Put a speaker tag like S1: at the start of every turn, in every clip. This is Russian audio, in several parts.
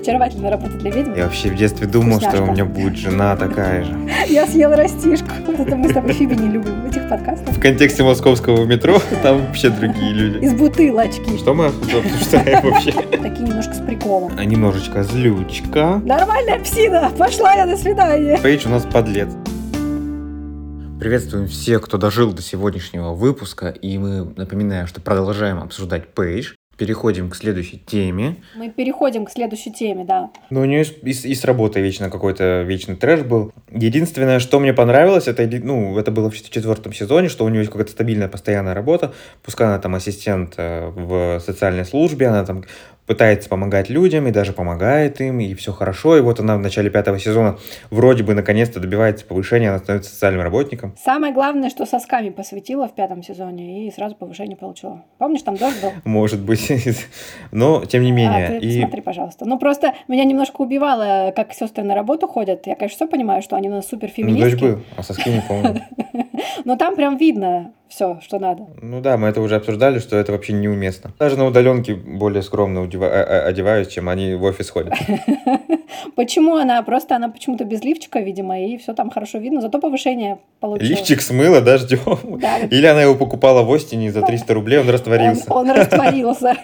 S1: очаровательная работа для ведьм.
S2: Я вообще в детстве думал,
S1: Вкусняшка.
S2: что у меня будет жена такая же.
S1: Я съела растишку. Вот это мы с тобой Фиби не любим этих подкастах.
S2: В контексте московского метро там вообще другие люди.
S1: Из бутылочки.
S2: Что мы обсуждаем вообще?
S1: Такие немножко с приколом.
S2: А немножечко злючка.
S1: Нормальная псина. Пошла я, до свидания.
S2: Пейдж у нас подлец. Приветствуем всех, кто дожил до сегодняшнего выпуска, и мы напоминаем, что продолжаем обсуждать Пейдж. Переходим к следующей теме.
S1: Мы переходим к следующей теме, да.
S2: Ну, у нее и, с- и с работой вечно какой-то вечный трэш был. Единственное, что мне понравилось, это, ну, это было в четвертом сезоне, что у нее есть какая-то стабильная, постоянная работа. Пускай она там ассистент э, в социальной службе, она там пытается помогать людям и даже помогает им, и все хорошо. И вот она в начале пятого сезона вроде бы наконец-то добивается повышения, она становится социальным работником.
S1: Самое главное, что сосками посвятила в пятом сезоне и сразу повышение получила. Помнишь, там дождь был?
S2: Может быть. Но, тем не менее.
S1: А, ты
S2: и...
S1: посмотри, пожалуйста. Ну, просто меня немножко убивало, как сестры на работу ходят. Я, конечно, все понимаю, что они у нас супер
S2: Ну, дождь был, а соски не помню.
S1: Но там прям видно все, что надо.
S2: Ну да, мы это уже обсуждали, что это вообще неуместно. Даже на удаленке более скромно а- а- одеваюсь, чем они в офис ходят.
S1: Почему она? Просто она почему-то без лифчика, видимо, и все там хорошо видно. Зато повышение получилось.
S2: Лифчик смыло дождем.
S1: Да.
S2: Или она его покупала в Остине за 300 рублей, он растворился.
S1: Он, он растворился.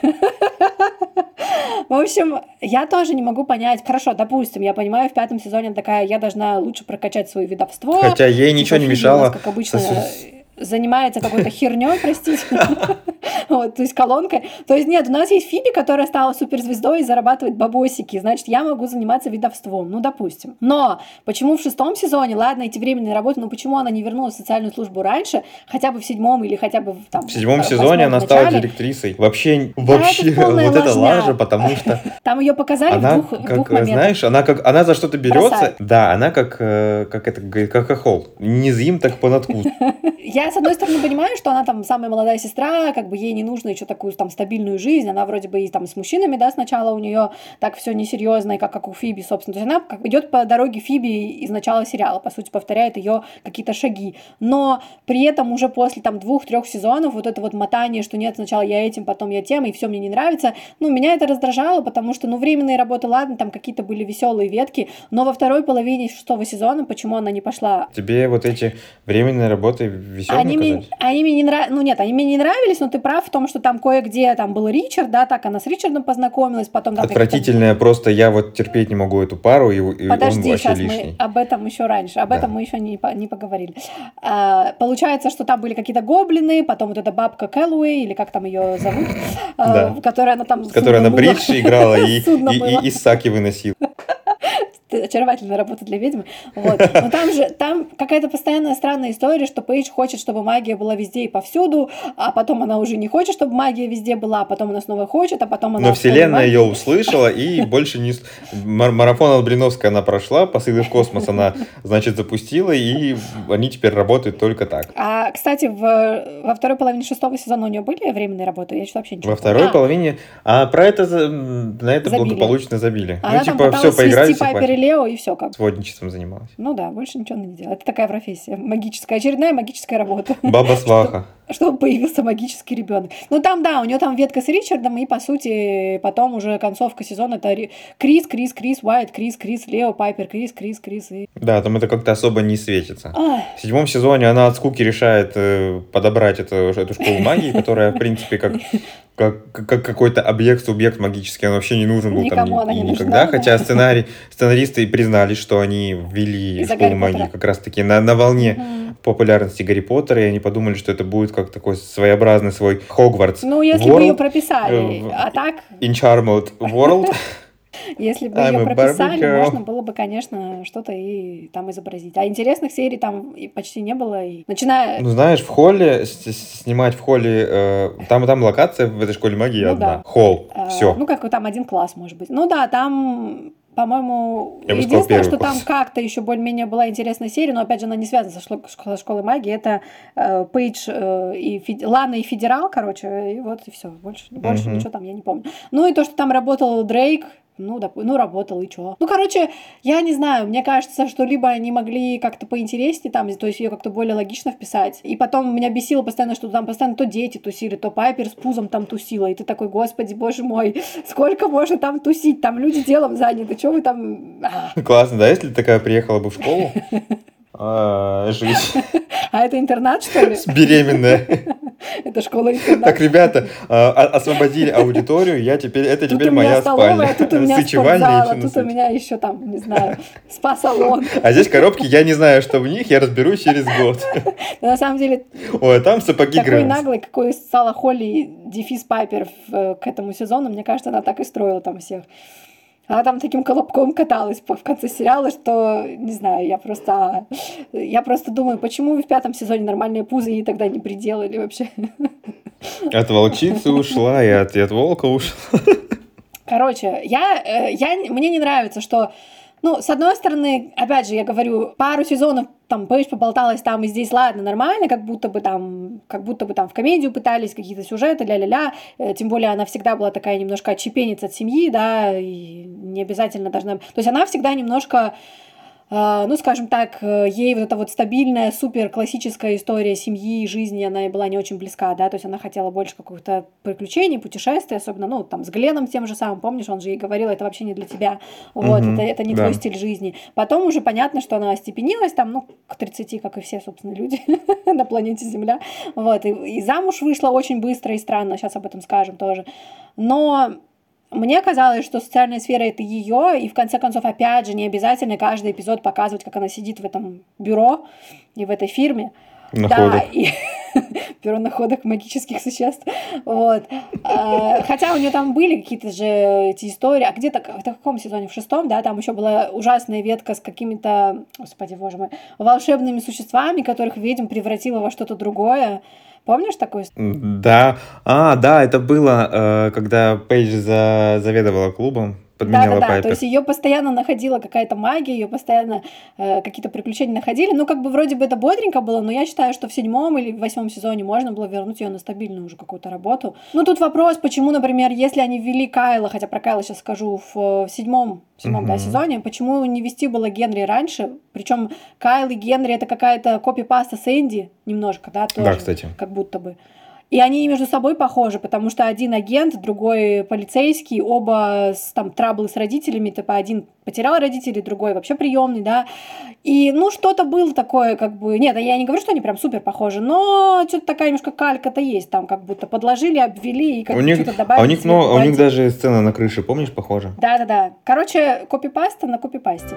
S1: В общем, я тоже не могу понять. Хорошо, допустим, я понимаю, в пятом сезоне такая, я должна лучше прокачать свое видовство.
S2: Хотя ей ничего не мешало.
S1: Нас, как обычно,
S2: сос-
S1: занимается какой-то херней, простите. Вот, то есть колонкой. То есть нет, у нас есть Фиби, которая стала суперзвездой и зарабатывает бабосики. Значит, я могу заниматься видовством. Ну, допустим. Но почему в шестом сезоне, ладно, эти временные работы, но почему она не вернулась в социальную службу раньше, хотя бы в седьмом или хотя бы в, там,
S2: В седьмом сезоне она стала директрисой. Вообще, вообще, вот это лажа, потому что
S1: Там ее показали
S2: она,
S1: в двух, в двух
S2: как,
S1: моментах.
S2: знаешь, она как, она за что-то берется.
S1: Бросает.
S2: Да, она как, э, как это, как хохол. Не зим, так понадкус.
S1: Я, с одной стороны, понимаю, что она там самая молодая сестра, как бы ей не нужно еще такую там стабильную жизнь, она вроде бы и там с мужчинами, да, сначала у нее так все несерьезно, и как, как у Фиби, собственно. То есть она как идет по дороге Фиби из начала сериала, по сути, повторяет ее какие-то шаги. Но при этом уже после там двух-трех сезонов вот это вот мотание, что нет, сначала я этим, потом я тем, и все мне не нравится, ну, меня это раздражало, потому что, ну, временные работы, ладно, там какие-то были веселые ветки, но во второй половине шестого сезона, почему она не пошла
S2: Тебе вот эти временные работы веселые
S1: они мне, они мне не нравились, ну нет, они мне не нравились, но ты прав в том, что там кое-где там был Ричард, да, так она с Ричардом познакомилась, потом там
S2: Отвратительная просто, я вот терпеть не могу эту пару, и, и он
S1: Подожди,
S2: вообще
S1: сейчас
S2: лишний.
S1: мы об этом еще раньше, об
S2: Да.
S1: этом мы еще не, не поговорили. А, получается, что там были какие-то гоблины, потом вот эта бабка Кэллоуэй, или как там ее зовут, а,
S2: Да.
S1: которой она там...
S2: С которой она бридж играла и, и, и, и саки выносила.
S1: Очаровательная работа для ведьмы. Вот. Но там же там какая-то постоянная странная история, что Пейдж хочет, чтобы магия была везде и повсюду, а потом она уже не хочет, чтобы магия везде была, а потом она снова хочет, а потом она...
S2: Но вселенная ее услышала и больше не... Марафон Албриновская она прошла, посылы в космос она, значит, запустила, и они теперь работают только так.
S1: А, кстати, в, во второй половине шестого сезона у нее были временные работы? Я что вообще ничего
S2: Во второй
S1: А,
S2: половине... А про это, на это
S1: Забили.
S2: благополучно забили.
S1: Она
S2: ну, типа, все, поиграли, все
S1: И Лео, и все как.
S2: Сводничеством занималась.
S1: Ну да, больше ничего она не делает. Это такая профессия. Магическая. Очередная магическая работа.
S2: Баба-сваха.
S1: чтобы появился магический ребенок. Ну там, да, у нее там ветка с Ричардом, и по сути потом уже концовка сезона это Ри- Крис, Крис, Крис, Уайт, Крис, Крис, Лео, Пайпер, Крис, Крис, Крис. И...
S2: Да, там это как-то особо не светится.
S1: Ай,
S2: В седьмом сезоне она от скуки решает э, подобрать эту, эту школу магии, которая, в принципе, как, как, как какой-то объект, субъект магический, он вообще не нужен был там
S1: Никому
S2: ни-
S1: она
S2: и
S1: не
S2: никогда.
S1: нужна.
S2: Хотя сценарий, сценаристы и признались, что они ввели школу магии как раз-таки на, на волне популярности Гарри Поттера, и они подумали, что это будет как такой своеобразный свой Хогвартс
S1: Ну, если бы ее
S2: World,
S1: прописали,
S2: э,
S1: а так,
S2: in Charmed World.
S1: если бы
S2: I'm
S1: ее прописали, можно было бы, конечно, что-то и там изобразить. А интересных серий там и почти не было. И... Начиная...
S2: Ну, знаешь, в холле, снимать в холле, э, там, там локация в этой школе магии
S1: Ну
S2: одна.
S1: да.
S2: Холл,
S1: э,
S2: все.
S1: Ну, как там один класс, может быть. Ну да, там по-моему,
S2: Я
S1: единственное, что там как-то еще более-менее была интересная серия, но опять же она не связана со, со школой магии. Это э, Пейдж э, и Фед- Лана и Федерал, короче, и вот и все. Больше, больше
S2: Мгм.
S1: ничего там я не помню. Ну и то, что там работал Дрейк, ну, доп... ну, работал, и чё. Ну, короче, я не знаю, мне кажется, что либо они могли как-то поинтереснее там, то есть ее как-то более логично вписать. И потом меня бесило постоянно, что там постоянно то дети тусили, то Пайпер с пузом там тусила. И ты такой, господи, боже мой, сколько можно там тусить? Там люди делом заняты, что вы там... А.
S2: Классно, да, если такая приехала бы в школу? А, жить.
S1: А это интернат, что ли?
S2: Беременная.
S1: Это школа-интернат.
S2: Так, ребята, а, освободили аудиторию, я теперь, это теперь моя спальня.
S1: Тут у меня спортзал, а тут у меня еще там, не знаю, спа-салон.
S2: А здесь коробки, я не знаю, что в них, я разберусь через год.
S1: На самом деле...
S2: Ой, а там сапоги
S1: Такой наглый, какой стала Холли дефис Пайпер э, к этому сезону, мне кажется, она так и строила там всех. Она там таким колобком каталась в конце сериала, что, не знаю, я просто... Я просто думаю, почему в пятом сезоне нормальные пузы ей тогда не приделали вообще.
S2: От волчицы ушла, и от, и от волка ушла.
S1: Короче, я, э, я, мне не нравится, что ну, с одной стороны, опять же, я говорю, пару сезонов там Пейдж поболталась там и здесь, ладно, нормально, как будто бы там, как будто бы там в комедию пытались, какие-то сюжеты, ля-ля-ля, э, тем более она всегда была такая немножко отчепенец от семьи, да, и не обязательно должна... То есть она всегда немножко ну, скажем так, э, ей вот эта вот стабильная, супер классическая история семьи и жизни, она и была не очень близка, да, то есть она хотела больше каких-то приключений, путешествий, особенно, ну, там, с Гленом тем же самым, помнишь, он же ей говорил, это вообще не для тебя, вот, mm-hmm, это, это не да. твой стиль жизни. Потом уже понятно, что она остепенилась, там, ну, к 30, как и все, собственно, люди на планете Земля, вот, и, и замуж вышла очень быстро и странно, сейчас об этом скажем тоже, но мне казалось, что социальная сфера это ее, и в конце концов, опять же, не обязательно каждый эпизод показывать, как она сидит в этом бюро и в этой фирме.
S2: Находок. Да,
S1: и бюро находок магических существ. Вот. А, хотя у нее там были какие-то же эти истории. А где-то в каком сезоне? В шестом, да, там еще была ужасная ветка с какими-то, господи, боже мой, волшебными существами, которых ведьм превратила во что-то другое. Помнишь такую
S2: Да. А, да, это было, э, когда Пейдж за... заведовала клубом подменяла
S1: да, да, да. То есть ее постоянно находила какая-то магия, ее постоянно э, какие-то приключения находили. Ну, как бы вроде бы это бодренько было, но я считаю, что в седьмом или в восьмом сезоне можно было вернуть ее на стабильную уже какую-то работу. Ну, тут вопрос, почему, например, если они ввели Кайла, хотя про Кайла сейчас скажу, в, в седьмом, в седьмом угу. да, сезоне, почему не вести было Генри раньше? Причем Кайл и Генри это какая-то копипаста Сэнди немножко, да, тоже.
S2: Да, кстати.
S1: Как будто бы. И они между собой похожи, потому что один агент, другой полицейский, оба с, там траблы с родителями, типа один потерял родителей, другой вообще приемный, да. И, ну, что-то было такое, как бы... Нет, я не говорю, что они прям супер похожи, но что-то такая немножко калька-то есть там, как будто подложили, обвели и как-то что-то добавили.
S2: А у них, ну, у них даже сцена на крыше, помнишь, похожа?
S1: Да-да-да. Короче, копипаста на копипасте.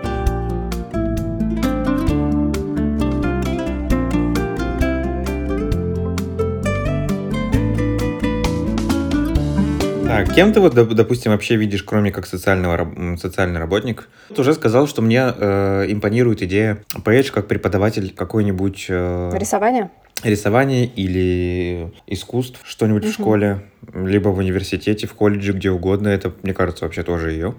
S2: Так, кем ты вот, допустим, вообще видишь, кроме как социального, социальный работник? Ты уже сказал, что мне э, импонирует идея Пейдж как преподаватель какой-нибудь... Э,
S1: Рисование?
S2: Рисование или искусств, что-нибудь угу. в школе, либо в университете, в колледже, где угодно. Это, мне кажется, вообще тоже ее.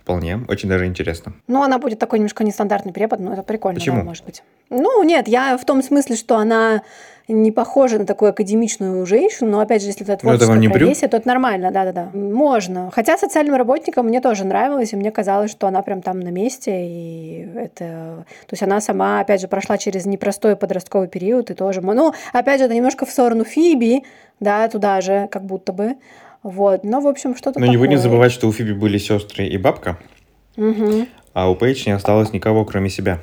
S2: Вполне, очень даже интересно.
S1: Ну, она будет такой немножко нестандартный препод, но это прикольно,
S2: Почему?
S1: Да, может быть. Ну, нет, я в том смысле, что она не похожа на такую академичную женщину, но опять же, если это творческая
S2: это не
S1: профессия, то это нормально, да-да-да. Можно. Хотя социальным работникам мне тоже нравилось, и мне казалось, что она прям там на месте, и это... То есть она сама, опять же, прошла через непростой подростковый период, и тоже... Ну, опять же, это немножко в сторону Фиби, да, туда же, как будто бы. Вот. Но, в общем, что-то
S2: Но не вы не забывать, что у Фиби были сестры и бабка,
S1: угу.
S2: а у Пейдж не осталось никого, кроме себя.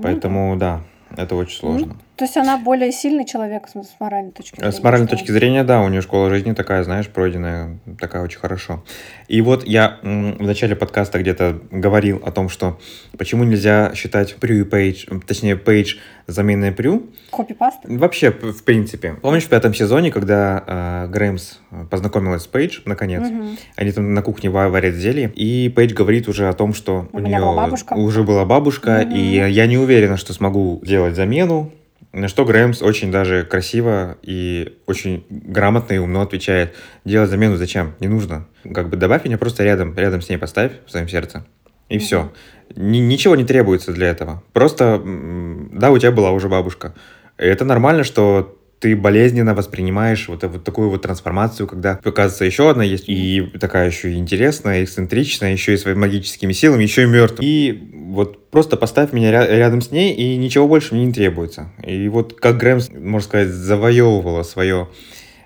S2: Поэтому, ну, да, это очень сложно. Ну,
S1: то есть она более сильный человек с моральной точки зрения?
S2: С моральной точки зрения, да, у нее школа жизни такая, знаешь, пройденная, такая очень хорошо. И вот я в начале подкаста где-то говорил о том, что почему нельзя считать Прю и Пейдж, точнее, Пейдж заменой Прю.
S1: Копипаст?
S2: Вообще, в принципе. Помнишь в пятом сезоне, когда э, Грэмс познакомилась с Пейдж, наконец, угу. они там на кухне варят зелье, и Пейдж говорит уже о том, что у, у нее
S1: была
S2: уже была бабушка, угу. и я не уверена, что смогу делать замену, на что Грэмс очень даже красиво и очень грамотно и умно отвечает. Делать замену зачем? Не нужно. Как бы добавь меня просто рядом, рядом с ней поставь в своем сердце. И mm-hmm. все. Ни, ничего не требуется для этого. Просто, да, у тебя была уже бабушка. И это нормально, что ты болезненно воспринимаешь вот, вот такую вот трансформацию, когда, оказывается, еще одна есть, и такая еще интересная, эксцентричная, еще и своими магическими силами, еще и мертвая. И вот просто поставь меня ря- рядом с ней, и ничего больше мне не требуется. И вот как Грэм, можно сказать, завоевывала свое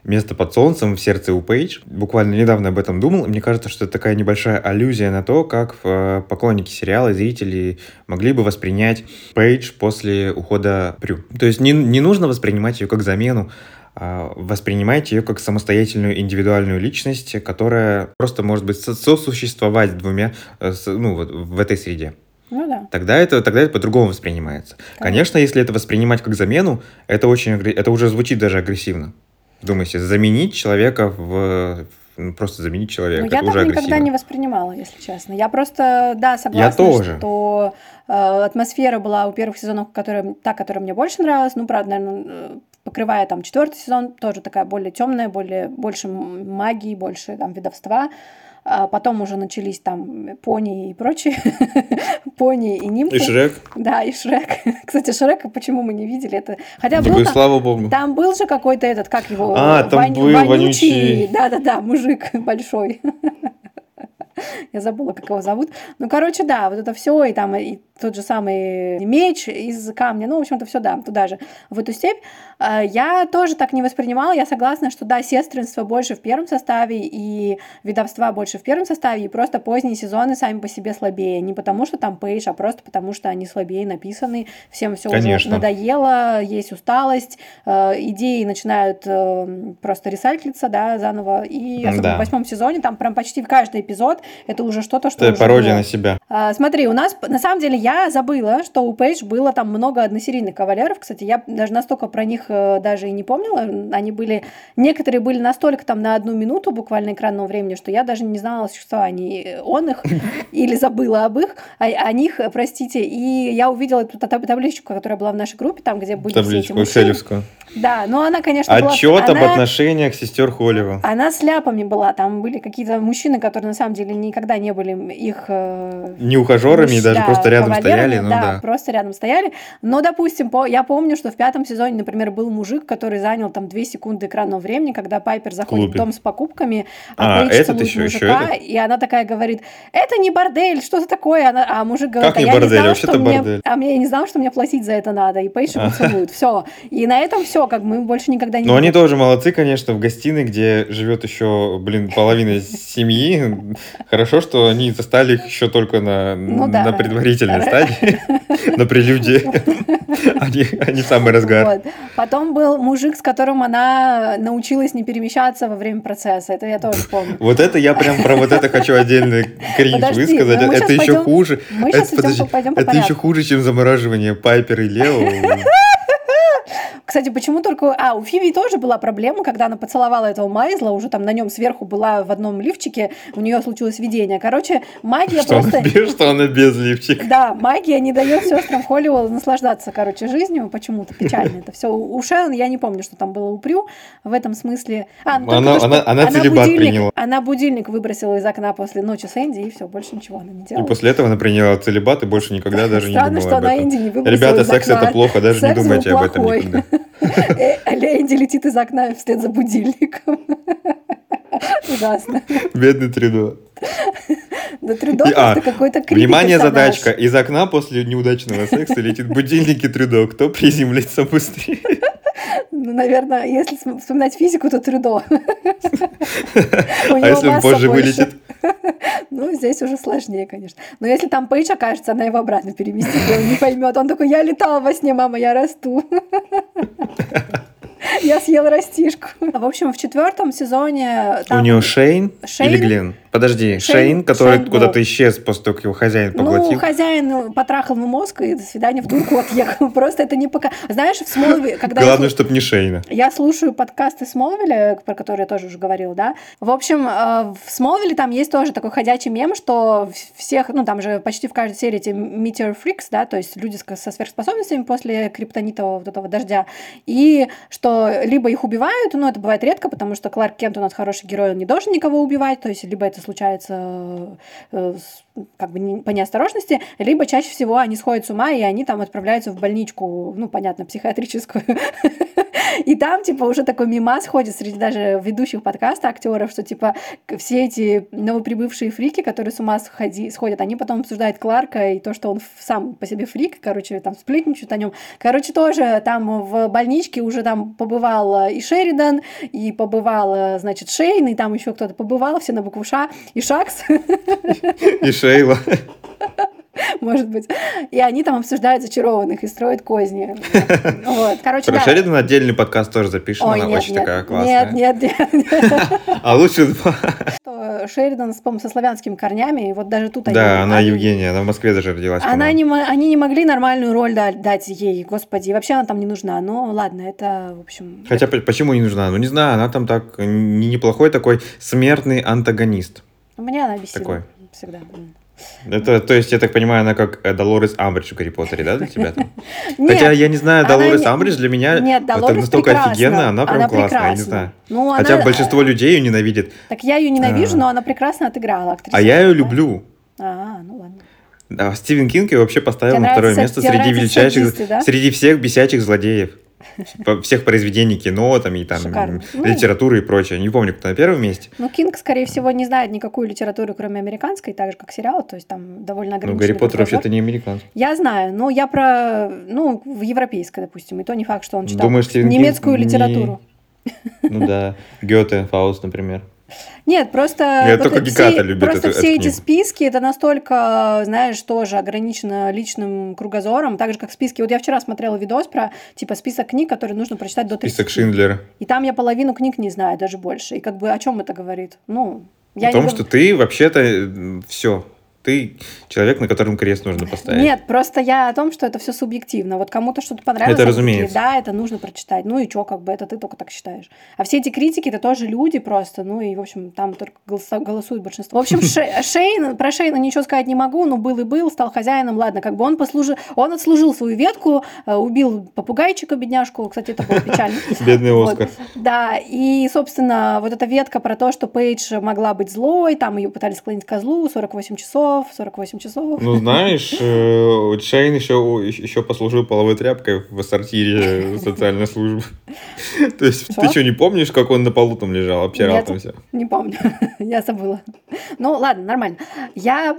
S2: место под солнцем в сердце у Пейдж. Буквально недавно об этом думал. Мне кажется, что это такая небольшая аллюзия на то, как э, поклонники сериала и зрители могли бы воспринять Пейдж после ухода Прю. То есть не, не нужно воспринимать ее как замену, а воспринимайте ее как самостоятельную индивидуальную личность, которая просто может быть сосуществовать с двумя, э, ну, вот в этой среде.
S1: Ну да.
S2: Тогда это, тогда это по-другому воспринимается. Конечно. Конечно, если это воспринимать как замену, это очень это уже звучит даже агрессивно. Думайте, заменить человека в ну, просто заменить человека.
S1: Ну, я
S2: это
S1: так
S2: уже
S1: никогда
S2: агрессивно.
S1: не воспринимала, если честно. Я просто, да, согласна,
S2: Я тоже.
S1: что э, атмосфера была у первых сезонов, которая, та, которая мне больше нравилась. Ну, правда, наверное, э, покрывая там четвертый сезон, тоже такая более темная, более больше магии, больше там ведовства. А потом уже начались там пони и прочие, пони и нимфы.
S2: И Шрек.
S1: Да, и Шрек. Кстати, Шрека почему мы не видели? Это... Хотя был
S2: бы,
S1: там,
S2: слава богу.
S1: там был же какой-то этот, как его?
S2: А, там был вонючий.
S1: Да-да-да, мужик большой. Я забыла, как его зовут. Ну, короче, да, вот это все, и там и тот же самый меч из камня, ну, в общем-то, все, да, туда же, в эту степь. А, Я тоже так не воспринимала, я согласна, что, да, сестринство больше в первом составе, и видовства больше в первом составе, и просто поздние сезоны сами по себе слабее. Не потому, что там пейдж, а просто потому, что они слабее написаны, всем все уже надоело, есть усталость, э, идеи начинают э, просто ресайклиться, да, заново, и особенно
S2: Да.
S1: в восьмом сезоне там прям почти в каждый эпизод это уже что-то, что
S2: Это пародия
S1: было.
S2: на себя.
S1: А, смотри, у нас, на самом деле, я забыла, что у Пейдж было там много односерийных кавалеров. Кстати, я даже настолько про них э, даже и не помнила. Они были, некоторые были настолько там на одну минуту буквально экранного времени, что я даже не знала о существовании он их или забыла об их, о, о них, э, простите. И я увидела эту таб- табличку, которая была в нашей группе, там, где были
S2: Табличку экселевскую.
S1: Да, но она, конечно, была...
S2: Отчет об
S1: она-
S2: отношениях сестер Холлива.
S1: она с ляпами была, там были какие-то мужчины, которые на самом деле никогда не были их... э,
S2: Не ухажерами,
S1: муж-
S2: даже
S1: да,
S2: просто рядом стояли. Ну да.
S1: просто рядом стояли. Но, допустим, по, я помню, что в пятом сезоне, например, был мужик, который занял там две секунды экранного времени, когда Пайпер заходит
S2: клубе.
S1: в дом с покупками,
S2: А,
S1: а,
S2: этот еще- еще
S1: мужика,
S2: этот?
S1: и она такая говорит, это не бордель, что это такое? Она- а мужик говорит,
S2: Как не
S1: а я
S2: бордель?
S1: не знал,
S2: Вообще-то
S1: что мне,
S2: бордель.
S1: а мне я не знал, что мне платить за это надо, и Пейдж его
S2: А.
S1: целует, все. И на этом все, как мы больше никогда не
S2: Но они
S1: видели.
S2: тоже молодцы, конечно, в гостиной, где живет еще, блин, половина семьи. Хорошо, что они застали их еще только на,
S1: Ну да.
S2: на предварительной стадии, на прелюдии. Они, они самый разгар.
S1: Вот. Потом был мужик, с которым она научилась не перемещаться во время процесса. Это я тоже помню.
S2: Вот это я прям про вот это хочу отдельно кринж
S1: Подожди,
S2: высказать. это еще
S1: пойдем-
S2: хуже.
S1: Мы
S2: Это,
S1: сейчас
S2: подожди,
S1: пойдем по
S2: это еще хуже, чем замораживание Пайпер и Лео.
S1: Кстати, почему только... А, у Фиби тоже была проблема, когда она поцеловала этого Майзла, уже там на нем сверху была в одном лифчике, у нее случилось видение. Короче, магия
S2: Что она,
S1: просто...
S2: без, что она без лифчика.
S1: Да, магия не дает сестрам Холливелл наслаждаться, короче, жизнью. Почему-то печально это все. У Шерон я не помню, что там было у Прю в этом смысле. А, ну,
S2: Она-
S1: то,
S2: она- она целибат
S1: будильник,
S2: приняла.
S1: Она будильник выбросила из окна после ночи с Энди, и все, больше ничего она не
S2: И
S1: делала.
S2: после этого она приняла целебат и больше никогда даже не думала
S1: что
S2: об
S1: она
S2: этом.
S1: Энди не
S2: Ребята, секс это плохо, даже не
S1: Секс
S2: думайте об этом никогда.
S1: Э, Энди летит из окна вслед за будильником. Ужасно.
S2: Бедный Тридо.
S1: Да Трюдо
S2: И- а,
S1: какой-то
S2: Внимание, задачка. Из окна после неудачного секса летит будильник и Тридо. Кто приземлится быстрее?
S1: Ну, наверное, если вспоминать физику, то Трюдо.
S2: А если он позже вылетит?
S1: Ну, здесь уже сложнее, конечно. Но если там Пейдж окажется, она его обратно переместит, и он не поймет. Он такой, я летал во сне, мама, я расту. Я съел растишку. А, В общем, в четвертом сезоне
S2: У нее Шейн
S1: Шейн?
S2: или Глен? Подожди,
S1: Шейн-
S2: Шейн, который
S1: Шейн был.
S2: куда-то исчез после того, как его хозяин
S1: Ну,
S2: поглотил.
S1: хозяин потрахал ему мозг, и до свидания в дурку отъехал. Просто это не пока... Знаешь, в когда... я
S2: Главное, чтобы не Шейна.
S1: Я слушаю подкасты Смолвиля, про которые я тоже уже говорила, да. В общем, э, в Смолвиле там есть тоже такой ходячий мем, что всех, ну там же почти в каждой серии эти Meteor Freaks, да, то есть люди со сверхспособностями после криптонитового вот этого дождя, и что либо их убивают, но это бывает редко, потому что Кларк Кент у нас хороший герой, он не должен никого убивать, то есть либо это случается э, как бы по неосторожности, либо чаще всего они сходят с ума, и они там отправляются в больничку, ну, понятно, психиатрическую, И там, типа, уже такой мимас ходит среди даже ведущих подкаста актеров, что, типа, все эти новоприбывшие фрики, которые с ума сходи, сходят, они потом обсуждают Кларка и то, что он сам по себе фрик, короче, там сплетничают о нем. Короче, тоже там в больничке уже там побывал и Шеридан, и побывал, значит, Шейн, и там еще кто-то побывал, все на букву Ш, и Шакс.
S2: И Шейла.
S1: может быть. И они там обсуждают зачарованных и строят козни. Вот. Короче,
S2: Про
S1: да.
S2: Шеридан отдельный подкаст тоже запишем,
S1: Ой,
S2: она
S1: нет,
S2: очень
S1: нет,
S2: такая классная.
S1: Нет, нет, нет.
S2: А лучше два.
S1: Шеридан, по со славянскими корнями, и вот даже тут они-
S2: Да, она Евгения, она в Москве даже родилась.
S1: Она не, они не могли нормальную роль да- дать ей, господи, и вообще она там не нужна. Но ладно, это, в общем...
S2: Хотя по- почему не нужна? Ну не знаю, она там так не- неплохой такой смертный антагонист.
S1: Мне она бесила
S2: Такой.
S1: всегда.
S2: Это, то есть, я так понимаю, она как э, Долорес Амбридж в Гарри Поттере, да, для тебя? там?
S1: Нет,
S2: Хотя я не знаю, Долорес Амбридж для меня
S1: Нет,
S2: это настолько
S1: прекрасна.
S2: офигенно, она прям
S1: Она
S2: классная, я не
S1: прекрасна.
S2: знаю.
S1: Ну,
S2: Хотя
S1: она-
S2: большинство людей ее ненавидит,
S1: Так я ее ненавижу,
S2: А.
S1: но она прекрасно отыграла актриса.
S2: а я ее люблю.
S1: А, ну ладно.
S2: Да, Стивен Кинг ее вообще поставил
S1: Тебе
S2: на второе
S1: нравятся-
S2: место среди величайших,
S1: садисты, да?
S2: среди всех бесячих злодеев. По- Всех произведений кино, там, и там,
S1: Шикарно. Ну.
S2: литературы и прочее. Не помню, кто на первом месте.
S1: Ну, Кинг, скорее всего, не знает никакую литературу, кроме американской, так же, как сериал, то есть там довольно
S2: Ну,
S1: ограниченный
S2: Гарри Поттер вообще-то не американский.
S1: Я знаю, но я про, ну, в европейской, допустим, и то не факт, что он читал
S2: Думаешь, Кинг
S1: немецкую
S2: не-
S1: литературу.
S2: Ну да, Гёте, Фауст, например.
S1: Нет, просто...
S2: Я
S1: вот
S2: только
S1: все-
S2: любит
S1: Просто
S2: эту-
S1: все
S2: эту
S1: эти
S2: книгу.
S1: списки, это настолько, знаешь, тоже ограничено личным кругозором, так же, как списки. Вот я вчера смотрела видос про, типа, список книг, которые нужно прочитать до 30.
S2: Список Шиндлера.
S1: И там я половину книг не знаю, даже больше. И как бы о чем это говорит? Ну, я
S2: О том,
S1: не
S2: что ты вообще-то все. Ты человек, на котором крест нужно поставить.
S1: Нет, просто я о том, что это все субъективно. Вот кому-то что-то понравилось,
S2: Это
S1: они такие,
S2: разумеется.
S1: да, это нужно прочитать. Ну и чё, как бы это ты только так считаешь. А все эти критики это тоже люди просто. Ну и, в общем, там только голосует большинство. В общем, Ше- Шейн, про Шейна ничего сказать не могу, но был и был, стал хозяином. Ладно, как бы он послужил, он отслужил свою ветку, э, убил попугайчика, бедняжку. Кстати, это было печально.
S2: Бедный. Оскар.
S1: Да, и, собственно, вот эта ветка про то, что Пейдж могла быть злой, там ее пытались склонить козлу, 48 часов, 48 часов.
S2: Ну, знаешь, э, Шейн еще, еще послужил половой тряпкой в сортире социальной службы. То есть, ты что, не помнишь, как он на полу там лежал, обтирал там все?
S1: Не помню, я забыла. Ну, ладно, нормально. Я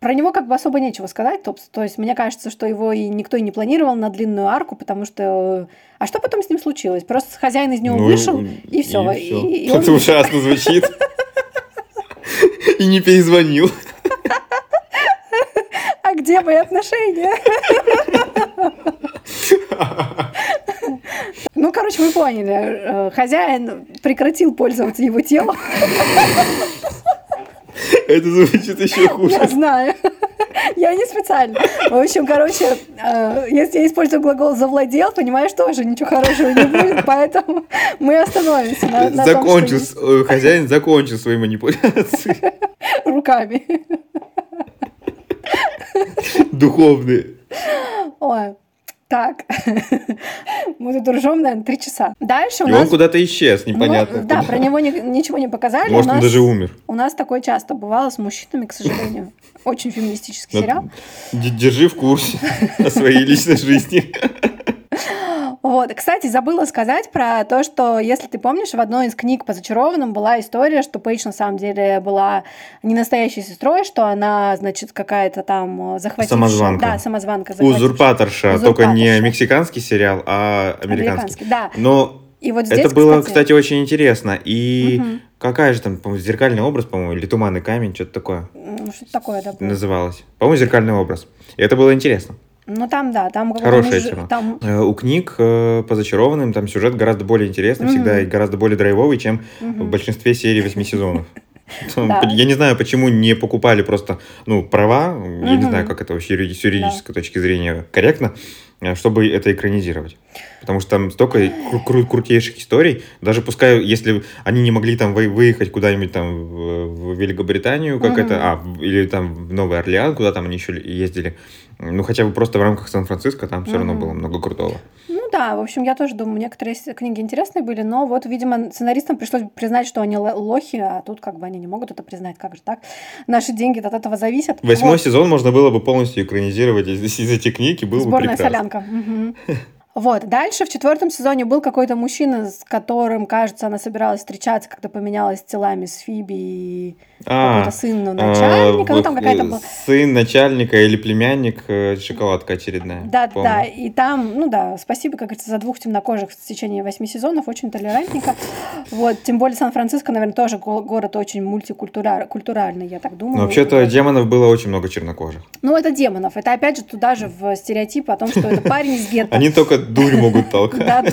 S1: про него как бы особо нечего сказать. То, то есть мне кажется, что его и никто и не планировал на длинную арку, потому что... А что потом с ним случилось? Просто хозяин из него
S2: Ну,
S1: вышел, и все. И, и он-
S2: Это ужасно звучит. И не перезвонил.
S1: А где мои отношения? Ну, короче, вы поняли. Э, Хозяин прекратил пользоваться его телом.
S2: Это звучит еще
S1: Я
S2: хуже.
S1: знаю. Я не специально. В общем, короче, э, если я использую глагол «завладел», понимаешь, тоже ничего хорошего не будет, поэтому мы остановимся на, на том, что
S2: Закончил,
S1: есть
S2: с- э, хозяин закончил свои манипуляции
S1: руками.
S2: Духовные.
S1: Ой, так. Мы тут ржем, наверное, три часа. Дальше у
S2: И он
S1: нас...
S2: куда-то исчез,
S1: Ну,
S2: непонятно.
S1: да,
S2: куда.
S1: про него ни- ничего не показали.
S2: Может,
S1: у
S2: он
S1: нас,
S2: даже умер.
S1: У нас такое часто бывало с мужчинами, к сожалению. Очень феминистический
S2: Ну,
S1: сериал.
S2: Держи в курсе о своей личной жизни.
S1: Вот, кстати, забыла сказать про то, что, если ты помнишь, в одной из книг по зачарованным была история, что Пейдж на самом деле была не настоящей сестрой, что она, значит, какая-то там э, захватившая...
S2: Самозванка.
S1: Да, самозванка. захватившая-
S2: Узурпаторша, только не
S1: Узурпаторша.
S2: мексиканский сериал, а американский.
S1: Американский, да.
S2: Но
S1: И вот здесь,
S2: это было, кстати, очень интересно. И
S1: Мгм.
S2: какая же там, по-моему, зеркальный образ, по-моему, или туманный камень, что-то такое
S1: м, что-то такое, да,
S2: называлось. По-моему, зеркальный образ. И это было интересно.
S1: Ну, там, да, там...
S2: Хорошая
S1: муж-
S2: тема.
S1: Там...
S2: Э, У книг э, по зачарованным там сюжет гораздо более интересный
S1: Мгм.
S2: всегда и гораздо более драйвовый, чем в
S1: мгм.
S2: большинстве серий восьми сезонов.
S1: Да.
S2: Я не знаю, почему не покупали просто ну, права, я не знаю, как это вообще с юридической точки зрения корректно, э, чтобы это экранизировать. Потому что там столько кру- кру- крутейших историй, даже пускай, если они не могли там вы- выехать куда-нибудь там в, в Великобританию, как это, а, в- или там в Новый Орлеан, куда там они еще ездили, ну хотя бы просто в рамках Сан-Франциско там все равно
S1: Мгм.
S2: было много крутого.
S1: Ну да, в общем, я тоже думаю, некоторые книги интересные были, но вот, видимо, сценаристам пришлось признать, что они ло- лохи, а тут как бы они не могут это признать, как же так? Наши деньги от этого зависят.
S2: Восьмой
S1: Вот.
S2: сезон можно было бы полностью экранизировать из, из этих книг, и было бы
S1: Сборная
S2: прекрасно.
S1: солянка. Мгм. Вот, дальше в четвертом сезоне был какой-то мужчина, с которым, кажется, она собиралась встречаться, когда поменялась телами с Фиби и
S2: А,
S1: какой-то сын ну, начальника,
S2: а,
S1: ну там какая-то
S2: э,
S1: была...
S2: Сын начальника или племянник, э, шоколадка очередная.
S1: Да,
S2: помню.
S1: да, и там, ну да, спасибо, как говорится, за двух темнокожих в течение восьми сезонов, очень толерантненько. Вот, тем более Сан-Франциско, наверное, тоже го- город очень мультикультуральный, я так думаю.
S2: Но вообще-то
S1: Вот.
S2: демонов было очень много чернокожих.
S1: Ну, это демонов, это опять же туда же в стереотип о том, что это парень из гетто.
S2: Они только дурь могут толкать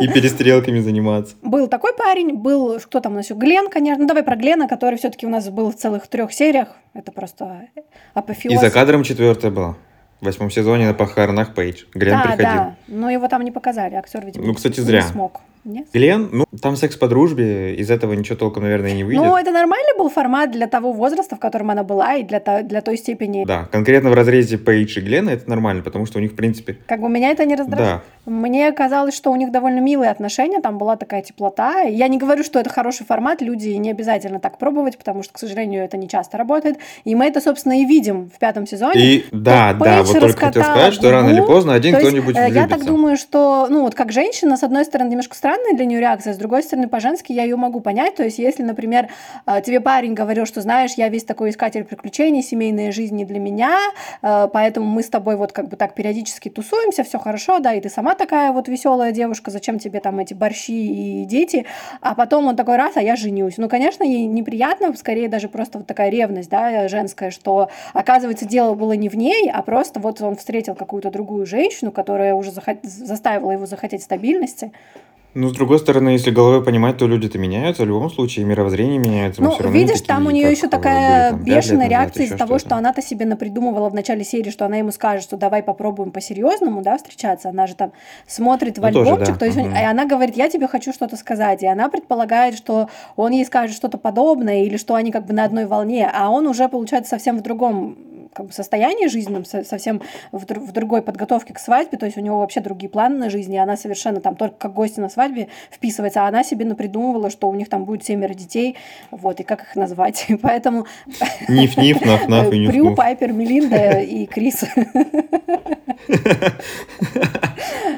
S2: и перестрелками заниматься.
S1: Был такой парень, был, кто там у нас еще, Глен, конечно. Ну, давай про Глена, который все-таки у нас был в целых трех сериях. Это просто апофеоз.
S2: И за кадром четвертая была. В восьмом сезоне на похоронах Пейдж. Глен
S1: да,
S2: приходил.
S1: да. Но его там не показали. Актер, видимо,
S2: Ну, кстати,
S1: не
S2: зря.
S1: смог. Нет?
S2: Глен, ну, там секс по дружбе, из этого ничего толком, наверное, не выйдет.
S1: Ну, это нормальный был формат для того возраста, в котором она была, и для, то- для той степени.
S2: Да, конкретно в разрезе Пейдж и Глена это нормально, потому что у них, в принципе,
S1: Как бы меня это не раздражает.
S2: да,
S1: Мне казалось, что у них довольно милые отношения, там была такая теплота. Я не говорю, что это хороший формат, люди не обязательно так пробовать, потому что, к сожалению, это не часто работает. И мы это, собственно, и видим в пятом сезоне.
S2: И да,
S1: Как
S2: да,
S1: Пейдж
S2: вот только хотел сказать, что рано или поздно один кто-нибудь
S1: э, Я так думаю, что, ну вот как женщина, с одной стороны, немножко странная для нее реакция, с другой стороны, по-женски я ее могу понять. То есть, если, например, э, тебе парень говорил, что, знаешь, я весь такой искатель приключений, семейная жизнь не для меня, э, поэтому мы с тобой вот как бы так периодически тусуемся, все хорошо, да, и ты сама такая вот веселая девушка, зачем тебе там эти борщи и дети, а потом он такой раз, а я женюсь. Ну, конечно, ей неприятно, скорее даже просто вот такая ревность, да, женская, что, оказывается, дело было не в ней, а просто вот он встретил какую-то другую женщину, которая уже захот- заставила его захотеть стабильности.
S2: Ну, с другой стороны, если головой понимать, то люди-то меняются, в любом случае, мировоззрение меняется.
S1: Ну, видишь, там у нее еще
S2: были
S1: такая
S2: там лет
S1: бешеная
S2: назад,
S1: реакция из-за того, что она-то себе напридумывала в начале серии, что она ему скажет, что давай попробуем по-серьезному, да, встречаться. Она же там смотрит в
S2: Ну, тоже,
S1: альбомчик,
S2: да,
S1: то есть,
S2: мгм.
S1: и она говорит, я тебе хочу что-то сказать. И она предполагает, что он ей скажет что-то подобное, или что они как бы на одной волне, а он уже, получается, совсем в другом как бы состоянии жизненном, со- совсем в, дру- в другой подготовке к свадьбе, то есть у него вообще другие планы на жизнь, и она совершенно там только как гостья на свадьбе вписывается, а она себе напридумывала, что у них там будет семеро детей, вот, и как их назвать. Поэтому
S2: Ниф-ниф, наф-наф и
S1: Прю. Пайпер, Мелинда и Крис.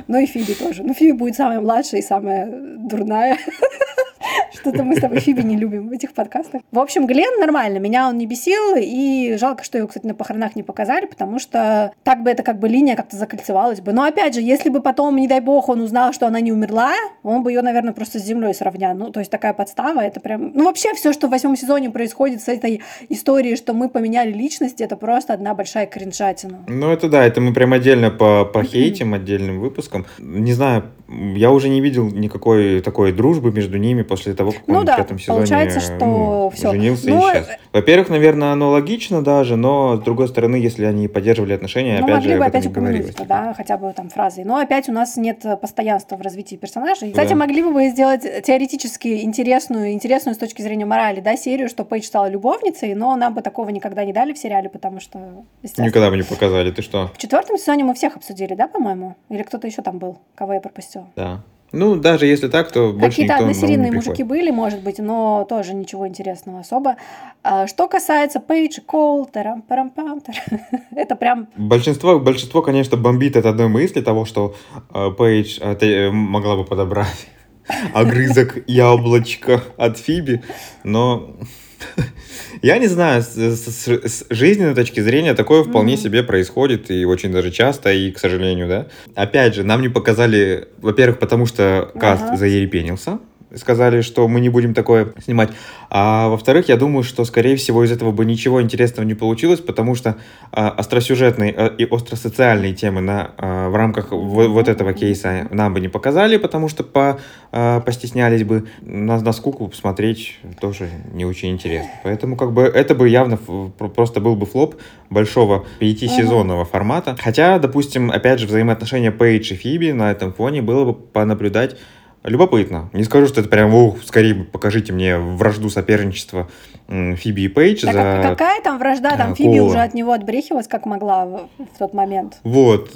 S1: Ну и Фиби тоже. Ну, Фиби будет самая младшая и самая дурная. Что-то мы с тобой Фиби не любим в этих подкастах. В общем, Глен нормально. Меня он не бесил. И жалко, что его, кстати, на похоронах не показали, потому что так бы это как бы линия как-то закольцевалась бы. Но опять же, если бы потом, не дай бог, он узнал, что она не умерла, он бы ее, наверное, просто с землей сравнял. Ну, то есть такая подстава, это прям... Ну, вообще все, что в восьмом сезоне происходит с этой историей, что мы поменяли личность, это просто одна большая кринжатина.
S2: Ну, это да, это мы прям отдельно по похейтим, отдельным выпуском. Не знаю, я уже не видел никакой такой дружбы между ними после того, как
S1: Ну
S2: он
S1: да,
S2: в пятом сезоне
S1: получается, что
S2: ну, женился
S1: Ну,
S2: и исчез. Во-первых, наверное, оно логично даже, но с другой стороны, если они поддерживали отношения,
S1: ну,
S2: опять
S1: могли
S2: же,
S1: бы опять упомянуть да, хотя бы там фразой. Но опять у нас нет э, постоянства в развитии персонажей. Кстати,
S2: Да.
S1: могли бы вы сделать теоретически интересную, интересную с точки зрения морали, да, серию, что Пейдж стала любовницей, но нам бы такого никогда не дали в сериале, потому что,
S2: Никогда бы не показали, ты что?
S1: В четвертом сезоне мы всех обсудили, да, по-моему? Или кто-то еще там был, кого я пропустила?
S2: Да. Ну, даже если так, то больше
S1: Какие-то односерийные мужики были, может быть, но тоже ничего интересного особо. А, Что касается Пейдж Коул, тарам парам пам это прям
S2: Большинство, большинство, конечно, бомбит от одной мысли того, что э, Пейдж э, э, могла бы подобрать огрызок яблочка от Фиби, но я не знаю, с, с- с жизненной точки зрения такое вполне
S1: Мгм.
S2: себе происходит и очень даже часто, и, к сожалению, да. Опять же, нам не показали, во-первых, потому что каст
S1: Ага.
S2: заерепенился, сказали, что мы не будем такое снимать. А во-вторых, я думаю, что, скорее всего, из этого бы ничего интересного не получилось, потому что а, остросюжетные а, и остросоциальные темы на, а, в рамках во- вот этого кейса нам бы не показали, потому что по, а, постеснялись бы. На, на скуку смотреть тоже не очень интересно. Поэтому как бы это бы явно просто был бы флоп большого пятисезонного формата. Хотя, допустим, опять же, взаимоотношения Пейдж и Фиби на этом фоне было бы понаблюдать Любопытно. Не скажу, что это прям, ух, скорее покажите мне вражду соперничества Фиби и Пейдж
S1: Так
S2: за...
S1: а какая там вражда? Там
S2: а,
S1: Фиби
S2: Коула.
S1: уже от него отбрехивалась, как могла в, в тот момент.
S2: Вот.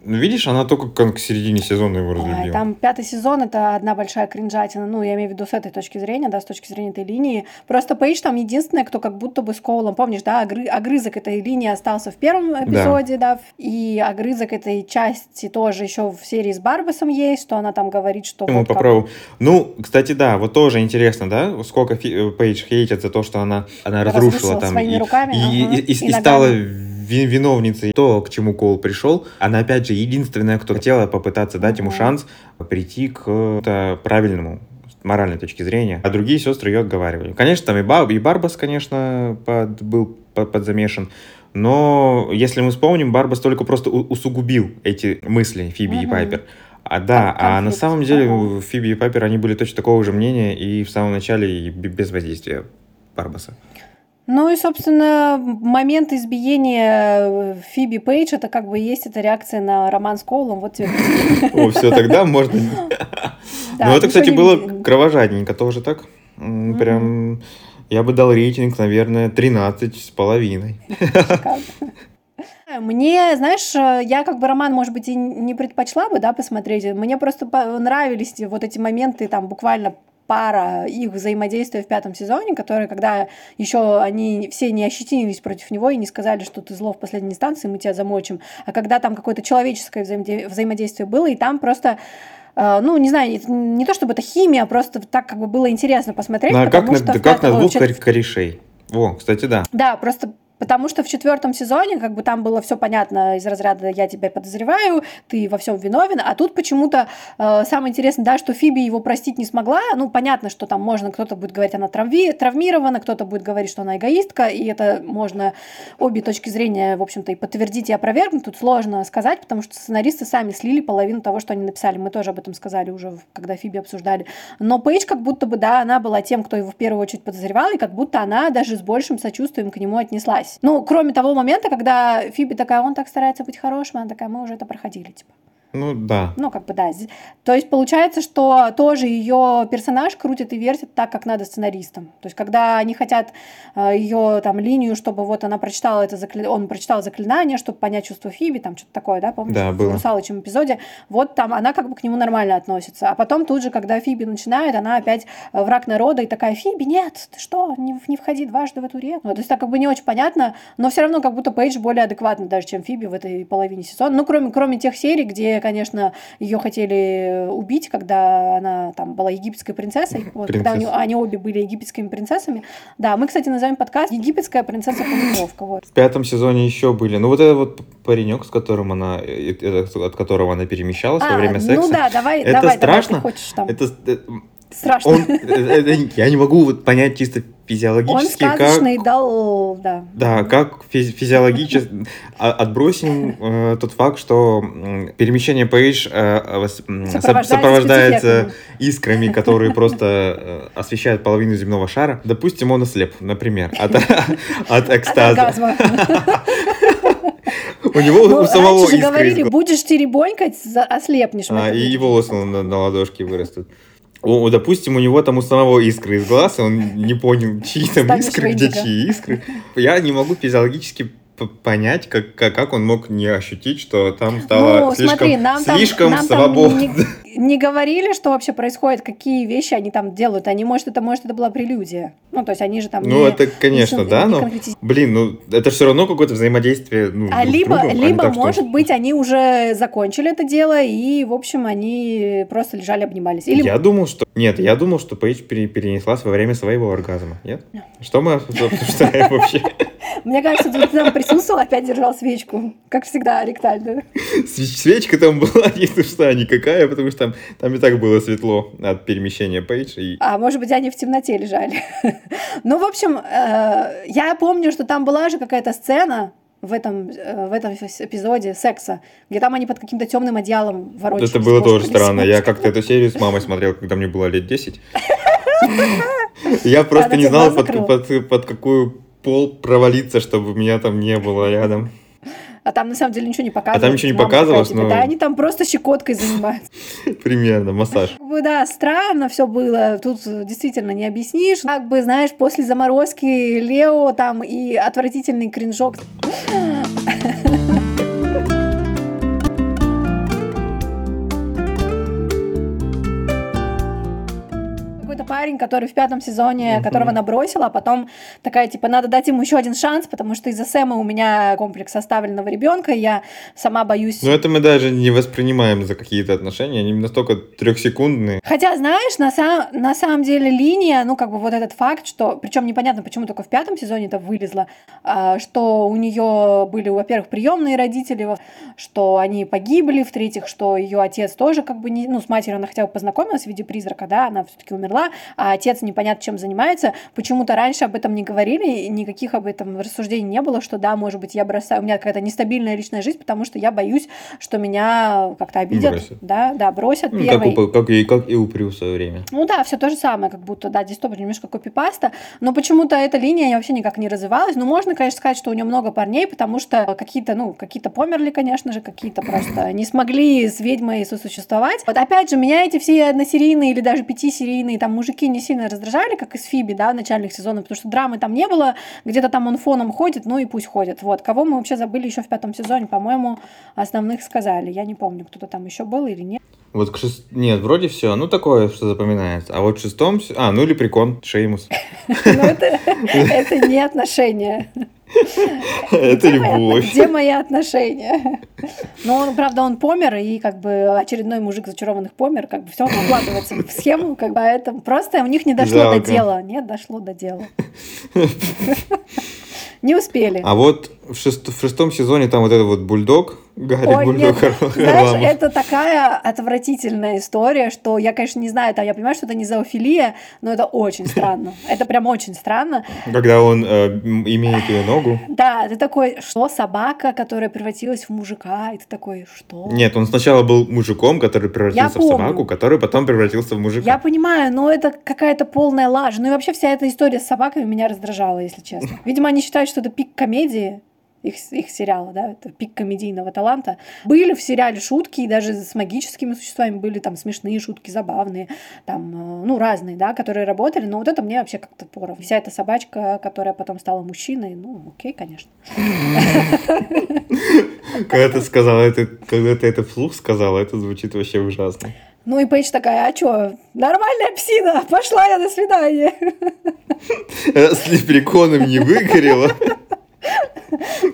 S2: Э, Ну, видишь, она только к, середине сезона его разлюбила.
S1: Там пятый сезон это одна большая кринжатина. Ну, я имею в виду с этой точки зрения, да, с точки зрения этой линии. Просто Пейдж там единственная, кто как будто бы с Коулом, помнишь, да, огры- огрызок этой линии остался в первом эпизоде, да, да и огрызок этой части тоже еще в серии с Барбасом есть, что она там говорит, что...
S2: Мы
S1: вот
S2: попробуем. Как... Ну, кстати, да, вот тоже интересно, да, сколько Фи- Пейдж хейтит за то, что она, она разрушила, там
S1: своими
S2: и,
S1: руками,
S2: и,
S1: ага,
S2: и, и, и стала виновницей то, к чему Коул пришел. Она, опять же, единственная, кто хотела попытаться дать ему шанс прийти к правильному моральной точки зрения, а другие сестры ее отговаривали. Конечно, там и, Баб, и Барбас, конечно, под, был под, подзамешан, но если мы вспомним, Барбас только просто усугубил эти мысли Фиби угу. и Пайпер. А да, а, а на самом деле. Фиби и Пайпер, они были точно такого же мнения и в самом начале и без воздействия Барбаса.
S1: Ну и, собственно, момент избиения э, Фиби Пейдж, это как бы есть эта реакция на роман с Коулом. Вот тебе.
S2: О, все, тогда можно. Ну, это, кстати, было кровожадненько тоже так. Прям я бы дал рейтинг, наверное, 13 с половиной.
S1: Мне, знаешь, э, я как бы роман, может быть, и не предпочла бы, да, посмотреть. Мне просто нравились вот эти моменты, там, буквально пара их взаимодействия в пятом сезоне, которые, когда еще они все не ощетинились против него и не сказали, что ты зло в последней инстанции, мы тебя замочим, а когда там какое-то человеческое взаимодействие было, и там просто э, ну, не знаю, не то чтобы это химия, просто так как бы было интересно посмотреть.
S2: Ну, а как, на, как на двух корешей? О, кстати, да.
S1: Да, просто Потому что в четвертом сезоне, как бы там было все понятно из разряда я тебя подозреваю, ты во всем виновен, а тут почему-то э, самое интересное, да, что Фиби его простить не смогла. Ну, понятно, что там можно, кто-то будет говорить, она травми, травмирована, кто-то будет говорить, что она эгоистка, и это можно обе точки зрения, в общем-то, и подтвердить, и опровергнуть. Тут сложно сказать, потому что сценаристы сами слили половину того, что они написали. Мы тоже об этом сказали уже, когда Фиби обсуждали. Но Пейдж как будто бы, да, она была тем, кто его в первую очередь подозревал, и как будто она даже с большим сочувствием к нему отнеслась понравилось. Ну, кроме того момента, когда Фиби такая, он так старается быть хорошим, она такая, мы уже это проходили, типа.
S2: Ну да.
S1: Ну, как бы да. То есть получается, что тоже ее персонаж крутит и вертит так, как надо сценаристам. То есть, когда они хотят э, ее там линию, чтобы вот она прочитала это закля... он прочитал заклинание, чтобы понять чувство Фиби, там что-то такое, да, помнишь?
S2: Да, было.
S1: В Русалочем эпизоде. Вот там она как бы к нему нормально относится. А потом тут же, когда Фиби начинает, она опять э, враг народа и такая, Фиби, нет, ты что, не, не входи дважды в эту реку. То есть, так как бы не очень понятно, но все равно как будто Пейдж более адекватный даже, чем Фиби в этой половине сезона. Ну, кроме, кроме тех серий, где конечно, ее хотели убить, когда она там была египетской принцессой. Вот, когда они, они обе были египетскими принцессами. Да, мы, кстати, назовем подкаст «Египетская принцесса полукровка». Вот.
S2: В пятом сезоне еще были. Ну, вот этот вот паренек, с которым она, э, э, от которого она перемещалась а, во время секса.
S1: Ну да, давай,
S2: это
S1: давай,
S2: страшно.
S1: Давай, ты хочешь там.
S2: Это, э,
S1: Страшно.
S2: Он, я не могу вот понять чисто физиологически,
S1: Он сказочный как... дал, да.
S2: Да, как физи физиологически... А, отбросим э, тот факт, что перемещение Пейдж э, сопровождается, сопровождается искрами, которые просто э, освещают половину земного шара. Допустим, он ослеп, например, от, от экстаза. У него
S1: ну,
S2: у самого искры
S1: говорили, будешь теребонькать, ослепнешь.
S2: А, и волосы на, на ладошке вырастут. О, допустим, у него там у самого искры из глаз, и он не понял, чьи там искры, где чьи искры. Я не могу физиологически понять, как, как, как он мог не ощутить, что там стало ну, слишком, смотри, нам слишком там, свободно.
S1: Там не, не говорили, что вообще происходит, какие вещи они там делают. Они, может, это, может, это была прелюдия. Ну, то есть они же там
S2: Ну, не, это, конечно, не, да, не но, блин, ну, это все равно какое-то взаимодействие, ну,
S1: А либо,
S2: другом,
S1: либо
S2: так,
S1: может
S2: что...
S1: быть, они уже закончили это дело, и, в общем, они просто лежали, обнимались. Или...
S2: Я думал, что... Нет, я думал, что Пейдж перенеслась во время своего оргазма. Нет? Что мы обсуждаем вообще?
S1: Мне кажется, ты там присутствовал, опять держал свечку. Как всегда, ректальную.
S2: Свечка там была не что никакая, потому что там, там и так было светло от перемещения Пейдж. И...
S1: А может быть, они в темноте лежали. ну, в общем, э, я помню, что там была же какая-то сцена, в этом, э, в этом эпизоде секса, где там они под каким-то темным одеялом ворочались.
S2: Это было тоже странно. Я как-то эту серию с мамой смотрел, когда мне было лет 10. Я просто не знал, под какую пол провалиться, чтобы меня там не было рядом.
S1: А там на самом деле ничего не показывалось.
S2: А там ничего не показывалось, но...
S1: Да, они там просто щекоткой занимаются.
S2: Примерно, массаж.
S1: Да, странно все было. Тут действительно не объяснишь. Как бы, знаешь, после заморозки Лео там и отвратительный кринжок. Парень, который в пятом сезоне, mm-hmm. которого она бросила, а потом такая, типа, надо дать ему еще один шанс, потому что из-за Сэма у меня комплекс оставленного ребенка, я сама боюсь...
S2: Ну, это мы даже не воспринимаем за какие-то отношения, они настолько трехсекундные.
S1: Хотя, знаешь, на, сам, на самом деле линия, ну, как бы вот этот факт, что, причем непонятно, почему только в пятом сезоне это вылезло, а, что у нее были, во-первых, приемные родители, что они погибли, в-третьих, что ее отец тоже как бы не, ну, с матерью она хотя бы познакомилась в виде призрака, да, она все-таки умерла, а отец непонятно чем занимается. Почему-то раньше об этом не говорили, никаких об этом рассуждений не было, что да, может быть, я бросаю, у меня какая-то нестабильная личная жизнь, потому что я боюсь, что меня как-то обидят, бросят. да, да, бросят
S2: ну, первый. Как, у, как, и, как и у Прю в свое время.
S1: Ну да, все то же самое, как будто, да, здесь тоже немножко копипаста, но почему-то эта линия вообще никак не развивалась. Ну, можно, конечно, сказать, что у нее много парней, потому что какие-то, ну, какие-то померли, конечно же, какие-то просто не смогли с ведьмой сосуществовать. Вот опять же, меня эти все односерийные или даже пятисерийные там мужики не сильно раздражали, как из Фиби, да, в начальных сезонах, потому что драмы там не было, где-то там он фоном ходит, ну и пусть ходит. Вот, кого мы вообще забыли еще в пятом сезоне, по-моему, основных сказали. Я не помню, кто-то там еще был или нет.
S2: Вот к шест... Нет, вроде все. Ну, такое, что запоминается. А вот в шестом... А, ну или прикон, Шеймус.
S1: Ну, это не отношения.
S2: Это любовь.
S1: Где мои отношения? Ну, он, правда, он помер, и как бы очередной мужик зачарованных помер, как бы все укладывается в схему, как бы это просто у них не дошло до дела. Нет, дошло до дела. Не успели.
S2: А вот в, шест... в шестом сезоне там вот этот вот бульдог, Гарри
S1: Ой, Бульдог Знаешь, это такая отвратительная история, что я, конечно, не знаю, там, я понимаю, что это не зоофилия, но это очень странно. Это прям очень странно.
S2: Когда он э, имеет ее ногу.
S1: Да, ты такой, что, собака, которая превратилась в мужика, и ты такой, что?
S2: Нет, он сначала был мужиком, который превратился в собаку, который потом превратился в мужика.
S1: Я понимаю, но это какая-то полная лажа. Ну и вообще вся эта история с собаками меня раздражала, если честно. Видимо, они считают, что это пик комедии, их, их сериала, да, это пик комедийного таланта. Были в сериале шутки, и даже с магическими существами были там смешные шутки, забавные, там, э, ну, разные, да, которые работали, но вот это мне вообще как-то поровну. Вся эта собачка, которая потом стала мужчиной, ну, окей, конечно.
S2: Когда ты сказала это, когда ты это вслух сказала, это звучит вообще ужасно.
S1: Ну и Пейдж такая, а чё, нормальная псина, пошла я, до свидания.
S2: С лепреконом не выгорела.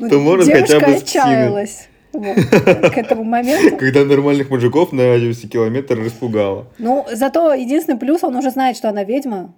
S2: То может хотя бы
S1: отчаялась. к этому моменту.
S2: Когда нормальных мужиков на радиусе километра распугала.
S1: Ну, зато единственный плюс, он уже знает, что она ведьма,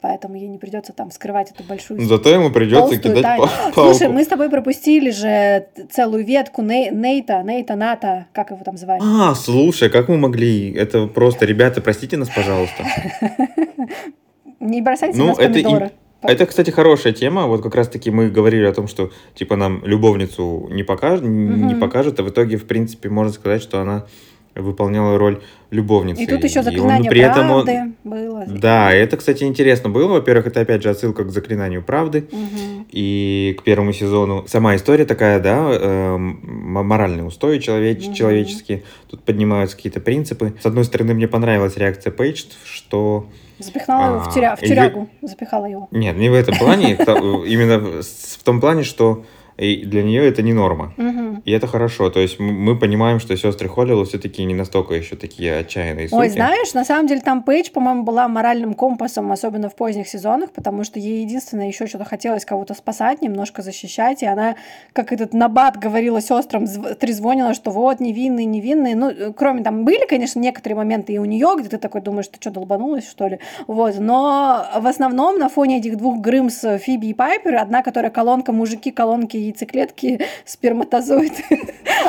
S1: поэтому ей не придется там скрывать эту большую
S2: Зато ему придется кидать тайну.
S1: палку. Слушай, мы с тобой пропустили же целую ветку Нейта, Нейта, Ната, как его там звать?
S2: А, слушай, как мы могли? Это просто, ребята, простите нас, пожалуйста.
S1: Не бросайте ну, нас помидоры.
S2: Это, кстати, хорошая тема. Вот как раз-таки мы говорили о том, что типа нам любовницу не покажут, угу. не покажут, а в итоге, в принципе, можно сказать, что она выполняла роль любовницы.
S1: И тут еще заклинание он, при правды этом он... было.
S2: Да, это, кстати, интересно было. Во-первых, это опять же отсылка к заклинанию правды угу. и к первому сезону. Сама история такая, да, э, моральные устои человеч... угу. человеческие. Тут поднимаются какие-то принципы. С одной стороны, мне понравилась реакция Пейдж, что
S1: Запихнула его в, а, тюря... в тюрягу, запихала его.
S2: Нет, не в этом плане, именно в том плане, что и для нее это не норма. Угу. И это хорошо. То есть мы понимаем, что сестры Холлилу все-таки не настолько еще такие отчаянные суки.
S1: Ой, знаешь, на самом деле там Пейдж, по-моему, была моральным компасом, особенно в поздних сезонах, потому что ей единственное еще что-то хотелось кого-то спасать, немножко защищать, и она, как этот набат говорила сестрам, трезвонила, что вот, невинные, невинные. Ну, кроме там были, конечно, некоторые моменты и у нее, где ты такой думаешь, ты что, долбанулась, что ли? Вот, но в основном на фоне этих двух Грымс, Фиби и Пайпер, одна, которая колонка мужики, колонки яйцеклетки, сперматозоид.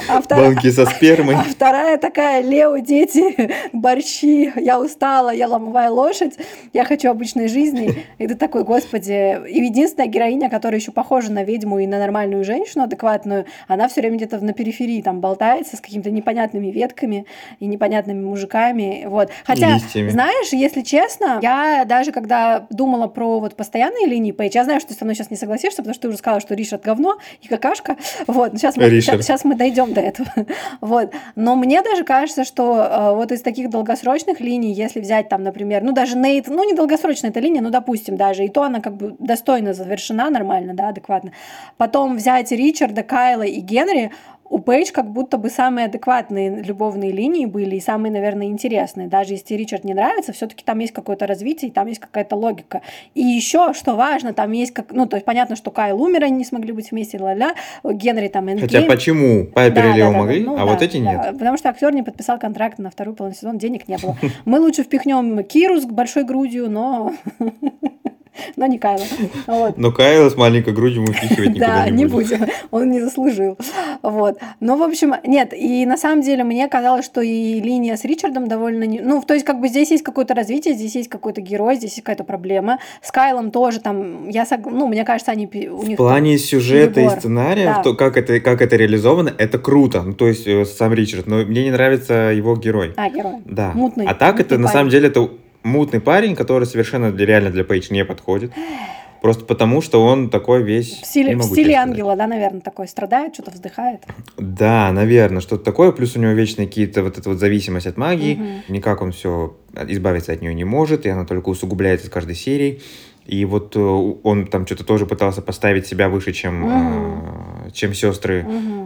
S2: А вторая, Банки со спермой.
S1: А вторая такая, Лео, дети, борщи, я устала, я ломовая лошадь, я хочу обычной жизни. И ты такой, господи. И единственная героиня, которая еще похожа на ведьму и на нормальную женщину адекватную, она все время где-то на периферии там болтается с какими-то непонятными ветками и непонятными мужиками. Вот. Хотя, Листьями. знаешь, если честно, я даже когда думала про вот постоянные линии Пейдж, я знаю, что ты со мной сейчас не согласишься, потому что ты уже сказала, что Ришард говно, и какашка. Вот, сейчас мы, сейчас, сейчас мы дойдем до этого. Вот. Но мне даже кажется, что э, вот из таких долгосрочных линий, если взять там, например, ну даже Нейт, ну не долгосрочная эта линия, ну допустим даже, и то она как бы достойно завершена нормально, да, адекватно. Потом взять Ричарда, Кайла и Генри, у Пейдж как будто бы самые адекватные любовные линии были и самые, наверное, интересные. Даже если Ричард не нравится, все-таки там есть какое-то развитие, там есть какая-то логика. И еще, что важно, там есть как, ну, то есть понятно, что Кайл умер, они не смогли быть вместе, ла-ля, Генри там Эндгейм.
S2: Хотя почему? Пайпер да, и Лео да, могли, да, ну, а да, вот эти нет. Да,
S1: потому что актер не подписал контракт на вторую половину сезона, денег не было. Мы лучше впихнем Киру с большой грудью, но но не Кайла. Вот.
S2: Но Кайла с маленькой грудью мы впихивать никуда
S1: да, не будем. Да, не будем. Он не заслужил. Вот. Но, в общем, нет. И на самом деле мне казалось, что и линия с Ричардом довольно... Не... Ну, то есть, как бы здесь есть какое-то развитие, здесь есть какой-то герой, здесь есть какая-то проблема. С Кайлом тоже там... Я сог... Ну, мне кажется, они... У
S2: них в плане сюжета перебор. и сценария, да. то, как, это, как это реализовано, это круто. Ну, то есть, э, сам Ричард. Но мне не нравится его герой.
S1: А, герой.
S2: Да.
S1: Мутный.
S2: А так это, парень. на самом деле, это мутный парень, который совершенно для, реально для Пейдж не подходит. Просто потому, что он такой весь...
S1: В стиле, в стиле ангела, да, наверное, такой страдает, что-то вздыхает.
S2: Да, наверное, что-то такое. Плюс у него вечные какие-то вот эта вот зависимость от магии. Угу. Никак он все избавиться от нее не может, и она только усугубляется с каждой серией. И вот э, он там что-то тоже пытался поставить себя выше, чем, угу. э, чем сестры. Угу.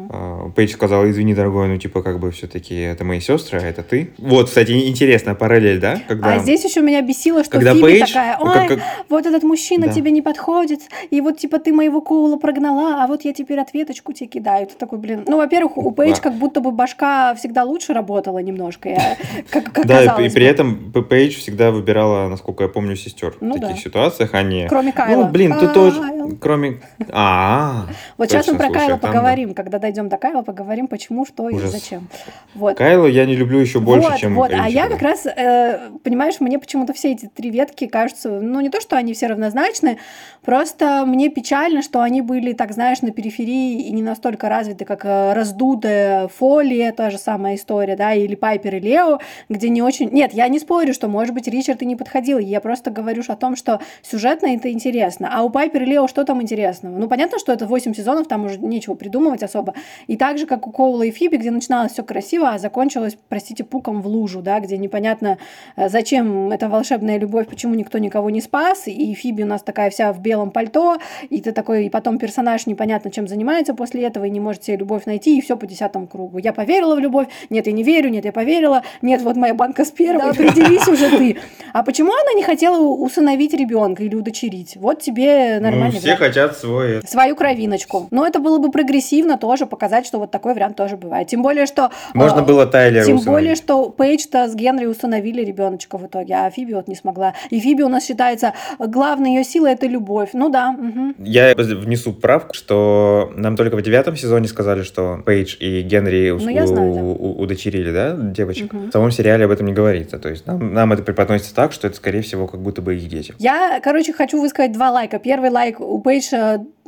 S2: Пейдж сказал, извини, дорогой, ну типа как бы все-таки это мои сестры, а это ты. Вот, кстати, интересная параллель, да?
S1: Когда... А здесь еще меня бесило, что когда Фиби Пейдж... такая, ой, как, как... вот этот мужчина да. тебе не подходит, и вот типа ты моего Коула прогнала, а вот я теперь ответочку тебе кидаю. Ты такой, блин, ну, во-первых, у Пейдж как будто бы башка всегда лучше работала немножко, я, как, как
S2: Да, и при этом Пейдж всегда выбирала, насколько я помню, сестер ну, в таких да. ситуациях, а не...
S1: Кроме Кайла.
S2: Ну, блин, ты тоже... Кроме... А,
S1: Вот сейчас мы про Кайла поговорим. Когда дойдем до Кайла, поговорим, почему, что и зачем.
S2: Вот. Кайла я не люблю еще больше, чем
S1: Вот, а я как раз, э, понимаешь, мне почему-то все эти три ветки кажутся, ну, не то, что они все равнозначны, просто мне печально, что они были, так знаешь, на периферии и не настолько развиты, как э, раздутая Фоли, та же самая история, да, или Пайпер и Лео, где не очень... Нет, я не спорю, что, может быть, Ричард и не подходил, я просто говорю о том, что сюжетно это интересно. А у Пайпер Лео что там интересного? Ну, понятно, что это 8 сезонов, там уже нечего придумывать особо. И так же, как у Коула и Фиби, где начиналось все красиво, а закончилось, простите, пуком в лужу, да, где непонятно, э, зачем эта волшебная любовь, почему никто никого не спас, и Фиби у нас такая вся в белом пальто, и ты такой, и потом персонаж непонятно чем занимается после этого, и не может себе любовь найти, и все по десятому кругу. Я поверила в любовь, нет, я не верю, нет, я поверила, нет, вот моя банка с первой, да, определись уже ты. А почему она не хотела усыновить ребенка или удочерить? Вот тебе нормально. Ну,
S2: все хотят свой...
S1: Свою кровиночку. Но это было бы прогрессивно тоже показать, что вот такой вариант тоже бывает. Тем более, что...
S2: Можно э, было Тайлера
S1: Тем усыновить. более, что Пейдж-то с Генри установили ребеночка в итоге, а Фиби вот не смогла. И Фиби у нас считается, главной ее силой это любовь. Ну да. Угу.
S2: Я внесу правку, что нам только в девятом сезоне сказали, что Пейдж и Генри ну, у- знаю, да. удочерили, да, девочек. Угу. В самом сериале об этом не говорится. То есть нам, нам это преподносится так, что это, скорее всего, как будто бы их дети.
S1: Я, короче, хочу высказать два лайка. Первый лайк у Пейдж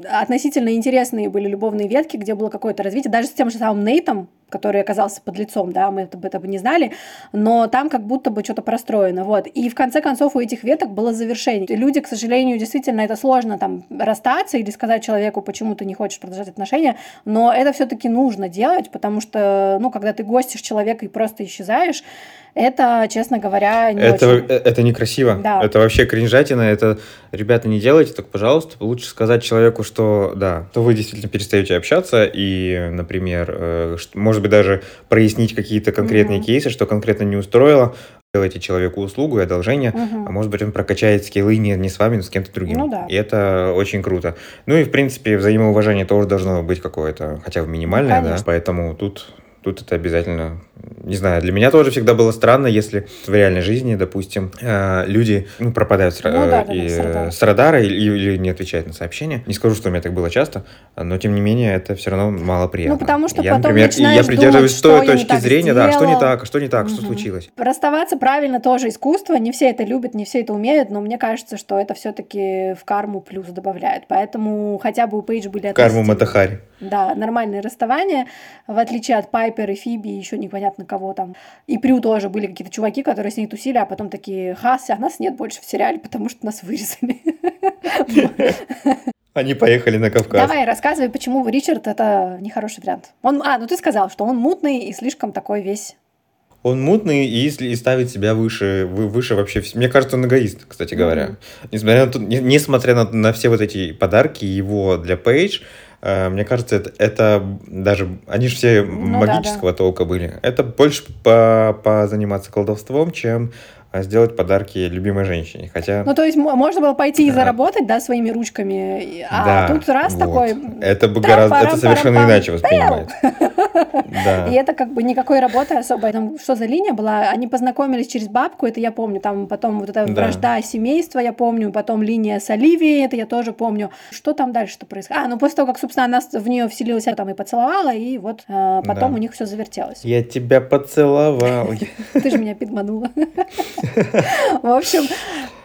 S1: относительно интересные были любовные ветки, где было какое-то развитие, даже с тем же самым Нейтом, который оказался под лицом, да, мы это, это бы не знали, но там как будто бы что-то простроено, вот. И в конце концов у этих веток было завершение. Люди, к сожалению, действительно, это сложно там расстаться или сказать человеку, почему ты не хочешь продолжать отношения, но это все-таки нужно делать, потому что, ну, когда ты гостишь человека и просто исчезаешь, это, честно говоря, не
S2: это,
S1: очень...
S2: это некрасиво.
S1: Да.
S2: Это вообще кринжатина. Это, ребята, не делайте так, пожалуйста. Лучше сказать человеку, что да, то вы действительно перестаете общаться и, например, э, может быть, даже прояснить какие-то конкретные mm-hmm. кейсы, что конкретно не устроило, делайте человеку услугу и одолжение, угу. а может быть он прокачает скиллы не, не с вами, но с кем-то другим.
S1: Ну, да.
S2: И это очень круто. Ну и в принципе взаимоуважение тоже должно быть какое-то, хотя бы минимальное, ну, да. Поэтому тут тут это обязательно, не знаю, для меня тоже всегда было странно, если в реальной жизни, допустим, э, люди ну, пропадают с, ну, да, да, и, с радара или, или не отвечают на сообщения. Не скажу, что у меня так было часто, но тем не менее это все равно мало приятно.
S1: Ну, потому что
S2: я,
S1: потом
S2: например, я придерживаюсь
S1: думать,
S2: той точки зрения, сделал. да, что не так, что не так, угу. что случилось.
S1: Расставаться правильно тоже искусство, не все это любят, не все это умеют, но мне кажется, что это все-таки в карму плюс добавляет. Поэтому хотя бы у Пейдж были
S2: Карму Матахари.
S1: Да, нормальные расставания, в отличие от Пайпер и Фиби, еще непонятно кого там. И Прю тоже были какие-то чуваки, которые с ней тусили, а потом такие, хас, а нас нет больше в сериале, потому что нас вырезали.
S2: Они поехали на Кавказ.
S1: Давай, рассказывай, почему Ричард это нехороший вариант. Он, а, ну ты сказал, что он мутный и слишком такой весь
S2: он мутный и, и ставит себя выше, выше вообще. Мне кажется, он эгоист, кстати говоря. Mm-hmm. Несмотря, на, несмотря на, на все вот эти подарки его для Пейдж, мне кажется, это, это даже... Они же все
S1: Ну да,
S2: магического толка были. Это больше по, позаниматься колдовством, чем а, сделать подарки любимой женщине. Хотя...
S1: Ну, то есть можно было пойти и
S2: Да.
S1: заработать, да, своими ручками, и- а
S2: да,
S1: тут раз
S2: вот.
S1: такой...
S2: Это бы гораздо... Это совершенно иначе воспринимается. Да.
S1: И это как бы никакой работы особой. Там что за линия была? Они познакомились через бабку, это я помню. Там потом вот эта
S2: Да.
S1: вражда семейства, я помню. Потом линия с Оливией, это я тоже помню. Что там дальше-то происходит? А, ну после того, как, собственно, она в нее вселилась, там и поцеловала, и вот э, потом
S2: Да.
S1: у них все завертелось.
S2: Я тебя поцеловал.
S1: Ты же меня подманула. В общем,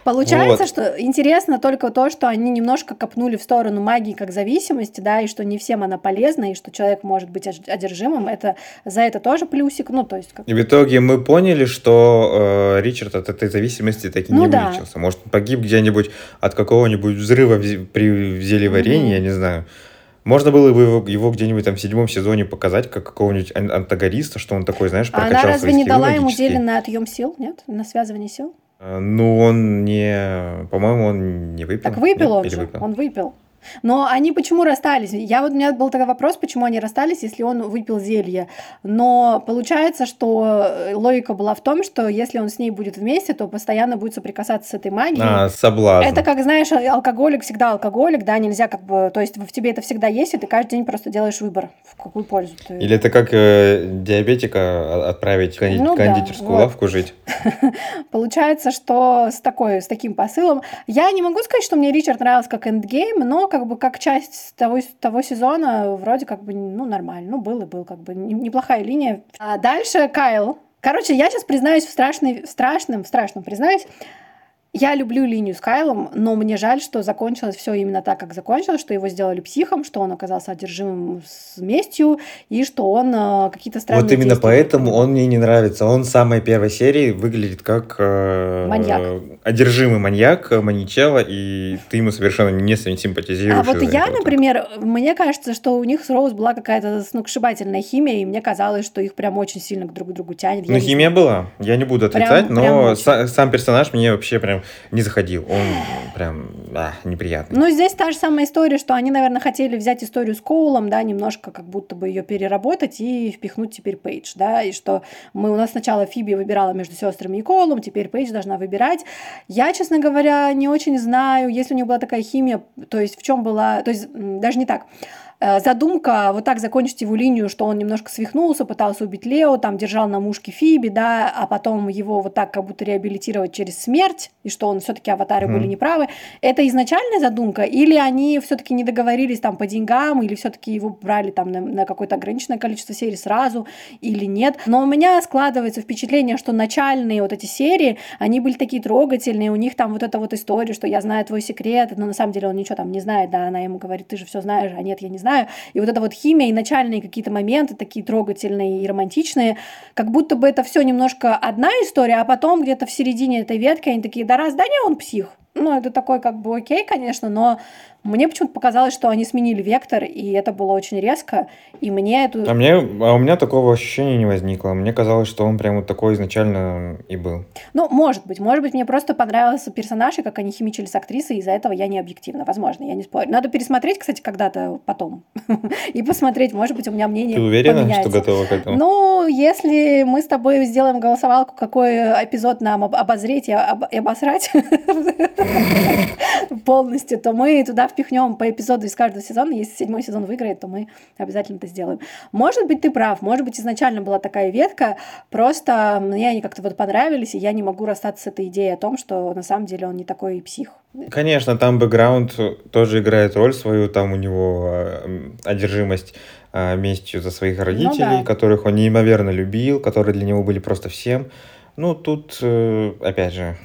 S1: получается,
S2: Вот.
S1: что интересно только то, что они немножко копнули в сторону магии как зависимости, да, и что не всем она полезна, и что человек может быть одержимым. Это за это тоже плюсик. Ну, то есть, как
S2: И в итоге мы поняли, что э, Ричард от этой зависимости таки
S1: Ну
S2: не
S1: да.
S2: вылечился. Может, погиб где-нибудь от какого-нибудь взрыва при зельеварении,
S1: Мгм.
S2: я не знаю. Можно было бы его, его где-нибудь там в седьмом сезоне показать, как какого-нибудь ан- антагониста, что он такой, знаешь,
S1: А она
S2: прокачал
S1: разве
S2: свои
S1: не дала ему зелье на отъем сил, нет? На связывание сил?
S2: Э, Ну, он не... По-моему, он не выпил.
S1: Так выпил
S2: Нет?
S1: он
S2: Или
S1: же,
S2: выпил?
S1: он выпил. Но они почему расстались? Я вот у меня был такой вопрос, почему они расстались, если он выпил зелье. Но получается, что э, логика была в том, что если он с ней будет вместе, то постоянно будет соприкасаться с этой магией.
S2: А, соблазн.
S1: Это как, знаешь, алкоголик всегда алкоголик, да, нельзя как бы, то есть в тебе это всегда есть, и ты каждый день просто делаешь выбор, в какую пользу ты.
S2: Или это как э, диабетика отправить в конди-
S1: Ну да,
S2: кондитерскую
S1: вот.
S2: лавку жить.
S1: Получается, что с такой, с таким посылом. Я не могу сказать, что мне Ричард нравился как эндгейм, но как бы как часть того, того сезона вроде как бы, ну, нормально. Ну, был и был, как бы не- неплохая линия. А дальше Кайл. Короче, я сейчас признаюсь в, страшной, страшном, страшном признаюсь. Я люблю линию с Кайлом, но мне жаль, что закончилось все именно так, как закончилось, что его сделали психом, что он оказался одержимым с местью, и что он э, какие-то странные
S2: Вот именно поэтому он мне не нравится. Он в самой первой серии выглядит как э,
S1: Маньяк.
S2: одержимый маньяк, э, маньячелло, и ты ему совершенно не симпатизируешь.
S1: А вот
S2: из-за
S1: я,
S2: этого.
S1: например, мне кажется, что у них с Роуз была какая-то сногсшибательная химия, и мне казалось, что их прям очень сильно друг к другу тянет. Я
S2: Ну, химия
S1: знаю.
S2: была, я не буду
S1: Прям-
S2: отрицать,
S1: прям
S2: но
S1: очень.
S2: са- сам персонаж мне вообще прям не заходил. Он прям а, неприятный.
S1: Ну, здесь та же самая история, что они, наверное, хотели взять историю с Коулом, да, немножко как будто бы ее переработать и впихнуть теперь Пейдж, да, и что мы у нас сначала Фиби выбирала между сестрами и Коулом, теперь Пейдж должна выбирать. Я, честно говоря, не очень знаю, если у них была такая химия, то есть в чем была, то есть даже не так. Э, Задумка вот так закончить его линию, что он немножко свихнулся, пытался убить Лео, там держал на мушке Фиби, да, а потом его вот так как будто реабилитировать через смерть, и что он все-таки аватары
S2: Мгм.
S1: были неправы. Это изначальная задумка, или они все-таки не договорились там по деньгам, или все-таки его брали там на, на какое-то ограниченное количество серий сразу, или нет. Но у меня складывается впечатление, что начальные вот эти серии, они были такие трогательные, у них там вот эта вот история, что я знаю твой секрет, но на самом деле он ничего там не знает, да, она ему говорит, ты же все знаешь, а нет, я не знаю. И вот эта вот химия и начальные какие-то моменты такие трогательные и романтичные, как будто бы это все немножко одна история, а потом где-то в середине этой ветки они такие, да раз, да не, он псих. Ну, это такой как бы окей, конечно, но мне почему-то показалось, что они сменили вектор, и это было очень резко, и мне эту...
S2: А, мне, а у меня такого ощущения не возникло. Мне казалось, что он прям вот такой изначально и был.
S1: Ну, может быть, может быть, мне просто понравился персонаж, и как они химичили с актрисой, из-за этого я не объективна, возможно, я не спорю. Надо пересмотреть, кстати, когда-то потом, и посмотреть, может быть, у меня мнение
S2: Ты уверена,
S1: поменяется.
S2: что готова к этому?
S1: Ну, если мы с тобой сделаем голосовалку, какой эпизод нам об- обозреть и, об- и обосрать полностью, то мы туда впихнем по эпизоду из каждого сезона. Если седьмой сезон выиграет, то мы обязательно это сделаем. Может быть, ты прав. Может быть, изначально была такая ветка, просто мне они как-то вот понравились, и я не могу расстаться с этой идеей о том, что на самом деле он не такой псих.
S2: Конечно, там бэкграунд тоже играет роль свою, там у него э, м, одержимость э, местью за своих родителей,
S1: да.
S2: которых он неимоверно любил, которые для него были просто всем. Ну, тут, э, опять же,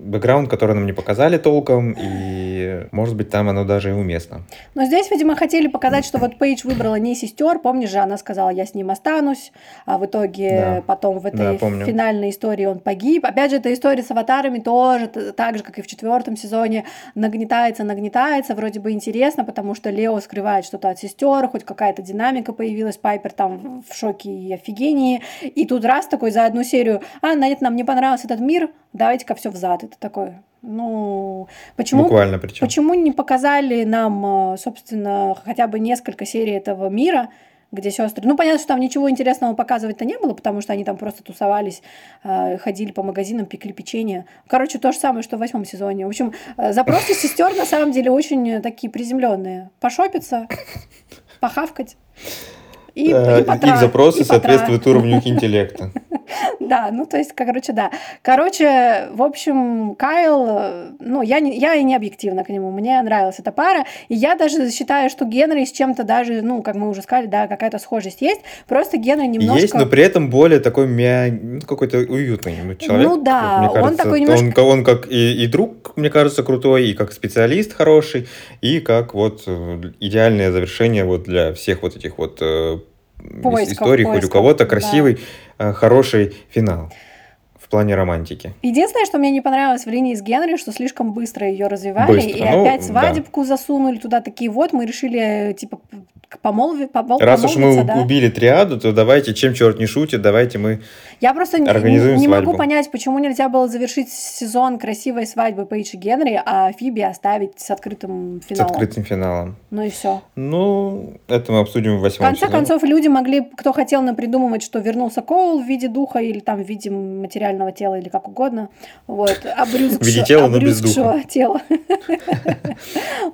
S2: бэкграунд, который нам не показали толком, и, может быть, там оно даже и уместно.
S1: Но здесь, видимо, хотели показать, что вот Пейдж выбрала не сестер. Помнишь же, она сказала, я с ним останусь, а в итоге
S2: Да.
S1: потом в этой
S2: Да, помню.
S1: финальной истории он погиб. Опять же, эта история с аватарами тоже, так же, как и в четвертом сезоне, нагнетается, нагнетается. Вроде бы интересно, потому что Лео скрывает что-то от сестер, хоть какая-то динамика появилась, Пайпер там в шоке и офигении. И тут раз такой за одну серию, а, нет, нам не понравился этот мир, давайте-ка все взад. Это такой, Ну, почему,
S2: Буквально причем.
S1: почему не показали нам, э, собственно, хотя бы несколько серий этого мира, где сестры. Ну, понятно, что там ничего интересного показывать-то не было, потому что они там просто тусовались, э, ходили по магазинам, пекли печенье. Короче, то же самое, что в восьмом сезоне. В общем, э, запросы сестер на самом деле очень такие приземленные. Пошопиться, похавкать.
S2: И, э, и потра, Их запросы и соответствуют уровню их интеллекта.
S1: Да, ну то есть, короче, да. Короче, в общем, Кайл, ну, я, не, я и не объективна к нему. Мне нравилась эта пара. И я даже считаю, что Генри с чем-то даже, ну, как мы уже сказали, да, какая-то схожесть есть. Просто Генри немножко...
S2: Есть, но при этом более такой мя... Ну, какой-то уютный человек.
S1: Ну да,
S2: мне кажется,
S1: он такой немножко...
S2: Он, он как и, и друг, мне кажется, крутой, и как специалист хороший, и как вот э, идеальное завершение вот для всех вот этих вот э, поисков, историй, поисков, хоть у кого-то красивый, да. хороший финал в плане романтики.
S1: Единственное, что мне не понравилось в линии с Генри, что слишком быстро ее развивали, быстро. и ну, опять свадебку да. засунули туда такие вот, мы решили типа помолви, помол,
S2: Раз уж мы да? убили триаду, то давайте, чем черт не шутит, давайте мы
S1: Я просто организуем не, не могу понять, почему нельзя было завершить сезон красивой свадьбы Пейдж и Генри, а Фиби оставить с открытым финалом.
S2: С открытым финалом.
S1: Ну и все.
S2: Ну, это мы обсудим в восьмом
S1: В конце сезоне. концов, люди могли, кто хотел напридумывать, что вернулся Коул в виде духа или там в виде материального тела или как угодно. Вот.
S2: Обрюзгшего, в виде тела, но без духа.
S1: тела.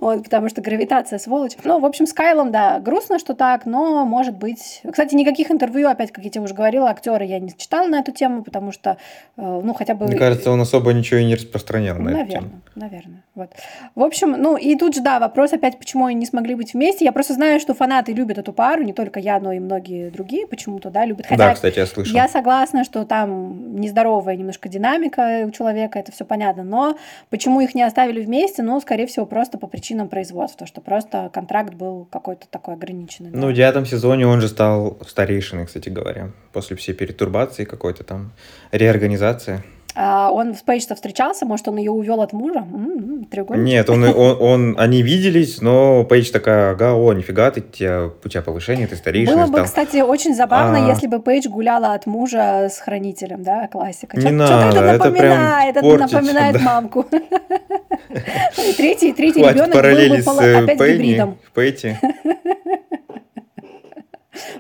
S1: Вот, потому что гравитация сволочь. Ну, в общем, с Кайлом, да, грустно, что так, но может быть... Кстати, никаких интервью, опять, как я тебе уже говорила, актера я не читала на эту тему, потому что, э, ну, хотя бы...
S2: Мне кажется, он особо ничего и не распространял на
S1: наверное,
S2: эту тему.
S1: Наверное, вот. В общем, ну, и тут же, да, вопрос опять, почему они не смогли быть вместе. Я просто знаю, что фанаты любят эту пару, не только я, но и многие другие почему-то, да, любят.
S2: Хотя да, кстати, я слышал.
S1: Я согласна, что там нездоровая немножко динамика у человека, это все понятно, но почему их не оставили вместе, ну, скорее всего, просто по причинам производства, что просто контракт был какой-то такой ограниченный
S2: ограниченный. Ну, в девятом сезоне он же стал старейшиной, кстати говоря, после всей перетурбации какой-то там, реорганизации.
S1: А он с Пейдж встречался, может, он ее увел от мужа? М-м, треугольник.
S2: Нет, он, он, он, они виделись, но Пейдж такая, ага, о, нифига, ты, тебя, у тебя повышение, ты старейшина
S1: Было бы, кстати, очень забавно, а... если бы Пейдж гуляла от мужа с хранителем, да, классика.
S2: Не надо,
S1: это
S2: напоминает,
S1: это, напоминает
S2: да.
S1: мамку. Третий, третий ребенок был бы
S2: э,
S1: опять гибридом.
S2: Пейти.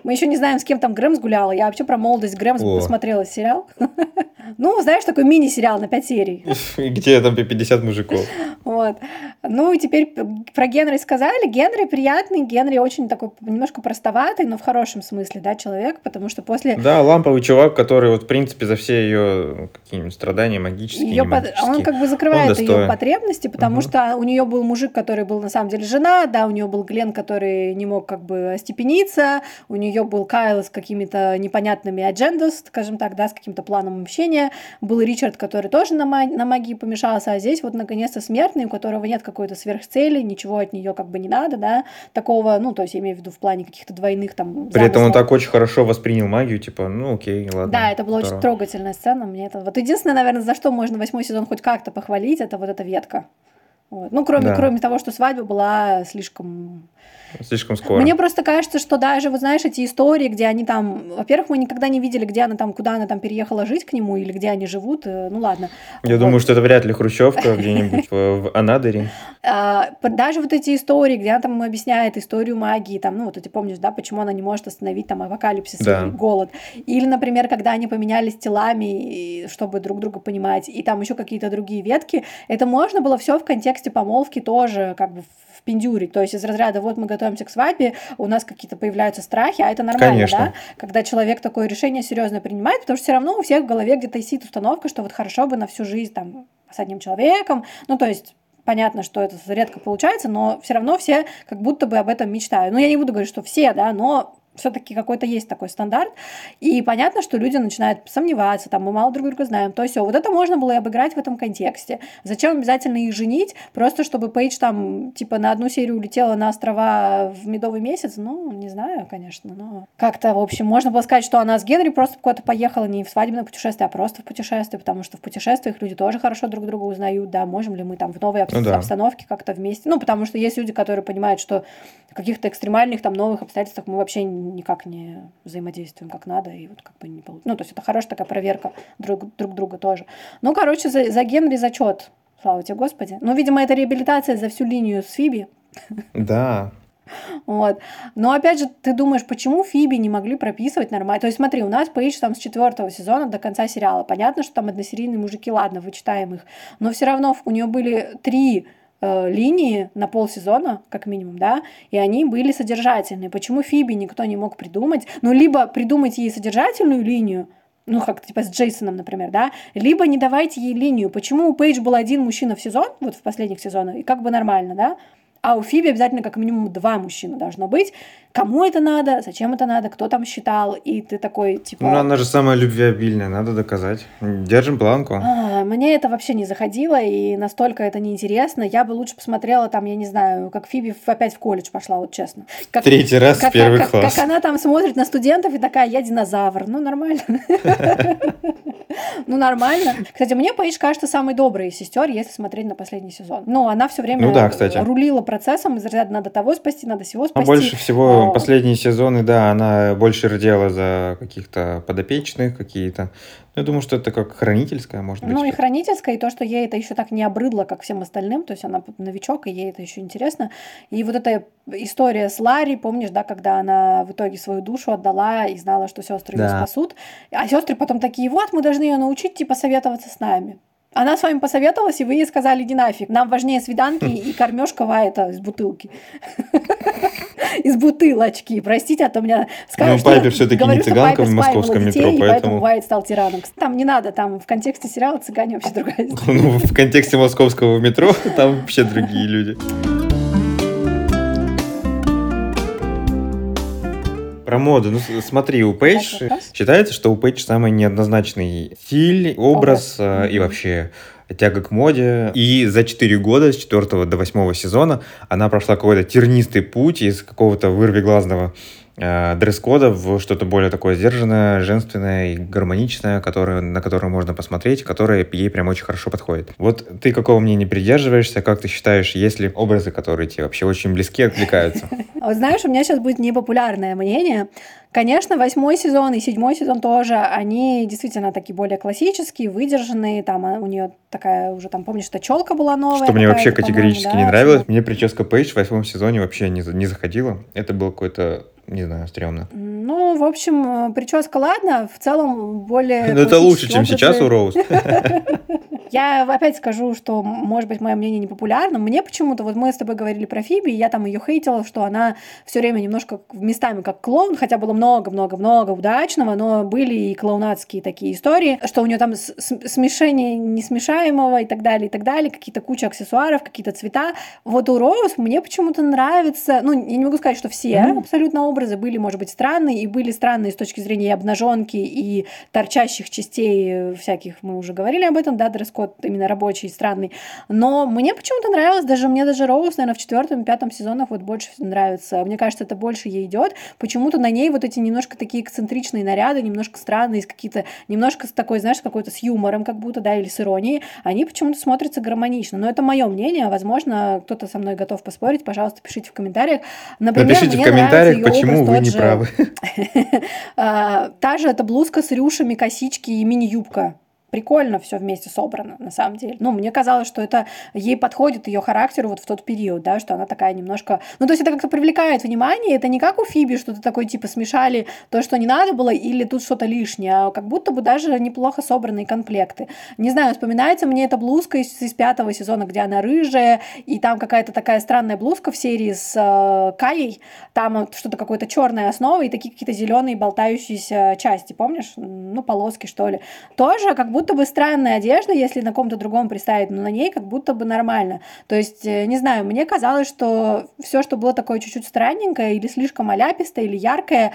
S1: Мы еще не знаем, с кем там Грэмс гуляла. Я вообще про молодость Грэмс О. посмотрела сериал. Ну, знаешь, такой мини-сериал на 5 серий.
S2: Где там 50 мужиков.
S1: Вот. Ну, и теперь про Генри сказали. Генри приятный, Генри очень такой немножко простоватый, но в хорошем смысле, да, человек, потому что после...
S2: Да, ламповый чувак, который вот, в принципе, за все ее какие-нибудь страдания магические, ее под...
S1: Он как бы закрывает ее потребности, потому угу. что у нее был мужик, который был на самом деле жена, да, у нее был Глен, который не мог как бы остепениться, у нее был Кайл с какими-то непонятными аджендос, скажем так, да, с каким-то планом общения, был Ричард, который тоже на, маг... на магии помешался, а здесь вот наконец-то смертный, у которого нет какой-то сверхцели, ничего от нее как бы не надо, да, такого, ну, то есть я имею в виду в плане каких-то двойных там
S2: замыслов. При этом он так очень хорошо воспринял магию, типа, ну, окей, ладно.
S1: Да, это была здорово. очень трогательная сцена, мне это... Вот единственное, наверное, за что можно восьмой сезон хоть как-то похвалить, это вот эта ветка. Вот. Ну, кроме, да. кроме того, что свадьба была слишком
S2: Слишком скоро.
S1: Мне просто кажется, что даже, вот знаешь, эти истории, где они там... Во-первых, мы никогда не видели, где она там, куда она там переехала жить к нему, или где они живут. Э, ну ладно.
S2: Я вот. думаю, что это вряд ли Хрущевка где-нибудь в Анадыре.
S1: А, даже вот эти истории, где она там объясняет историю магии, там, ну вот ты помнишь, да, почему она не может остановить там апокалипсис голод. Или, например, когда они поменялись телами, чтобы друг друга понимать, и там еще какие-то другие ветки. Это можно было все в контексте помолвки тоже как бы пиндюрить. То есть из разряда вот мы готовимся к свадьбе, у нас какие-то появляются страхи, а это нормально, Конечно. да? Когда человек такое решение серьезно принимает, потому что все равно у всех в голове где-то висит установка, что вот хорошо бы на всю жизнь там с одним человеком. Ну, то есть понятно, что это редко получается, но все равно все как будто бы об этом мечтают. Ну, я не буду говорить, что все, да, но все-таки какой-то есть такой стандарт. И понятно, что люди начинают сомневаться, там, мы мало друг друга знаем, то все. Вот это можно было и обыграть в этом контексте. Зачем обязательно их женить, просто чтобы Пейдж там, типа, на одну серию улетела на острова в медовый месяц? Ну, не знаю, конечно, но как-то, в общем, можно было сказать, что она с Генри просто куда-то поехала не в свадебное путешествие, а просто в путешествие, потому что в путешествиях люди тоже хорошо друг друга узнают, да, можем ли мы там в новой ну, да. обстановке как-то вместе. Ну, потому что есть люди, которые понимают, что в каких-то экстремальных там новых обстоятельствах мы вообще никак не взаимодействуем как надо, и вот как бы не получится. Ну, то есть это хорошая такая проверка друг, друг друга тоже. Ну, короче, за, за Генри зачет слава тебе, Господи. Ну, видимо, это реабилитация за всю линию с Фиби.
S2: Да.
S1: Вот. Но опять же, ты думаешь, почему Фиби не могли прописывать нормально? То есть смотри, у нас Пейдж там с четвертого сезона до конца сериала. Понятно, что там односерийные мужики, ладно, вычитаем их. Но все равно у нее были три линии на полсезона, как минимум, да, и они были содержательные. Почему Фиби никто не мог придумать? Ну, либо придумать ей содержательную линию, ну, как типа с Джейсоном, например, да, либо не давайте ей линию. Почему у Пейдж был один мужчина в сезон, вот в последних сезонах, и как бы нормально, да, а у Фиби обязательно как минимум два мужчины должно быть. Кому это надо, зачем это надо, кто там считал, и ты такой, типа...
S2: Ну, она же самая любвеобильная, надо доказать. Держим планку.
S1: А, мне это вообще не заходило, и настолько это неинтересно. Я бы лучше посмотрела там, я не знаю, как Фиби опять в колледж пошла, вот честно. Как,
S2: Третий раз
S1: как,
S2: первый
S1: как,
S2: класс.
S1: Как она там смотрит на студентов и такая, я динозавр. Ну, нормально. Ну, нормально. Кстати, мне Пейдж кажется самой доброй из сестер, если смотреть на последний сезон. Ну, она все время
S2: Ну да, кстати.
S1: рулила процессом, из разряда надо того спасти, надо всего
S2: А
S1: спасти.
S2: больше всего
S1: А,
S2: последние сезоны, да, она больше рдела за каких-то подопечных какие-то. Я думаю, что это как хранительская, может быть.
S1: Ну и хранительская, и то, что ей это еще так не обрыдло, как всем остальным, то есть она новичок, и ей это еще интересно. И вот эта история с Ларри, помнишь, да, когда она в итоге свою душу отдала и знала, что сестры ее
S2: Да.
S1: спасут, а сестры потом такие, вот, мы должны ее научить, типа, советоваться с нами. Она с вами посоветовалась, и вы ей сказали, иди нафиг, нам важнее свиданки и кормежка это из бутылки. Из бутылочки, простите, а то меня скажут,
S2: Ну, Пайпер всё-таки не цыганка в московском
S1: спаивала
S2: метро,
S1: детей, и
S2: поэтому-
S1: Уайт стал тираном. Там не надо, там в контексте сериала цыгане вообще другая.
S2: Ну, в контексте московского метро там вообще другие люди. Про моду. Ну, смотри, у Пейдж считается, что у Пейдж самый неоднозначный стиль, образ
S1: Образ.
S2: э, и вообще тяга к моде. И за 4 года, с 4 до 8 сезона, она прошла какой-то тернистый путь из какого-то вырвиглазного э, дресс-кода в что-то более такое сдержанное, женственное и гармоничное, которое, на которое можно посмотреть, которое ей прям очень хорошо подходит. Вот ты какого мнения придерживаешься? Как ты считаешь, есть ли образы, которые тебе вообще очень близки, откликаются?
S1: А знаешь, у меня сейчас будет непопулярное мнение. Конечно, восьмой сезон и седьмой сезон тоже, они действительно такие более классические, выдержанные. Там а, у нее такая уже, там, помнишь, что челка была новая.
S2: Что мне вообще категорически
S1: да,
S2: не нравилось. Мне прическа Пейдж в восьмом сезоне вообще не, не заходила. Это было какое-то, не знаю, стрёмно.
S1: Ну, в общем, э, прическа, ладно, в целом более...
S2: Но это лучше, чем сейчас у Роуз.
S1: Я опять скажу, что, может быть, мое мнение непопулярно. Мне почему-то, вот мы с тобой говорили про Фиби, и я там ее хейтила, что она все время немножко местами как клоун, хотя было много-много-много удачного, но были и клоунадские такие истории, что у нее там смешение несмешаемого и так далее, и так далее, какие-то куча аксессуаров, какие-то цвета. Вот у Роуз мне почему-то нравится, ну, я не могу сказать, что все абсолютно образы были, может быть, странные, и были странные с точки зрения и обнаженки, и торчащих частей э, всяких, мы уже говорили об этом, да, дресс-код именно рабочий, странный. Но мне почему-то нравилось, даже мне даже Роуз, наверное, в четвертом, пятом сезонах вот больше нравится. Мне кажется, это больше ей идет. Почему-то на ней вот эти немножко такие эксцентричные наряды, немножко странные, с какие-то, немножко с такой, знаешь, какой-то с юмором как будто, да, или с иронией, они почему-то смотрятся гармонично. Но это мое мнение, возможно, кто-то со мной готов поспорить, пожалуйста, пишите в комментариях. Например,
S2: Напишите в
S1: мне
S2: комментариях,
S1: нравится её
S2: почему вы не
S1: же.
S2: правы.
S1: А, Та же эта блузка с рюшами, косички и мини-юбка. Прикольно все вместе собрано, на самом деле. Ну, мне казалось, что это ей подходит ее характеру вот в тот период, да, что она такая немножко... Ну, то есть это как-то привлекает внимание, это не как у Фиби, что ты такой, типа, смешали то, что не надо было, или тут что-то лишнее, а как будто бы даже неплохо собранные комплекты. Не знаю, вспоминается мне эта блузка из, из пятого сезона, где она рыжая, и там какая-то такая странная блузка в серии с э, Каей, там что-то какое-то черная основа и такие какие-то зеленые болтающиеся части, помнишь? Ну, полоски, что ли. Тоже как будто бы странная одежда, если на ком-то другом представить, но на ней как будто бы нормально. То есть, э, не знаю, мне казалось, что все, что было такое чуть-чуть странненькое или слишком аляпистое, или яркое,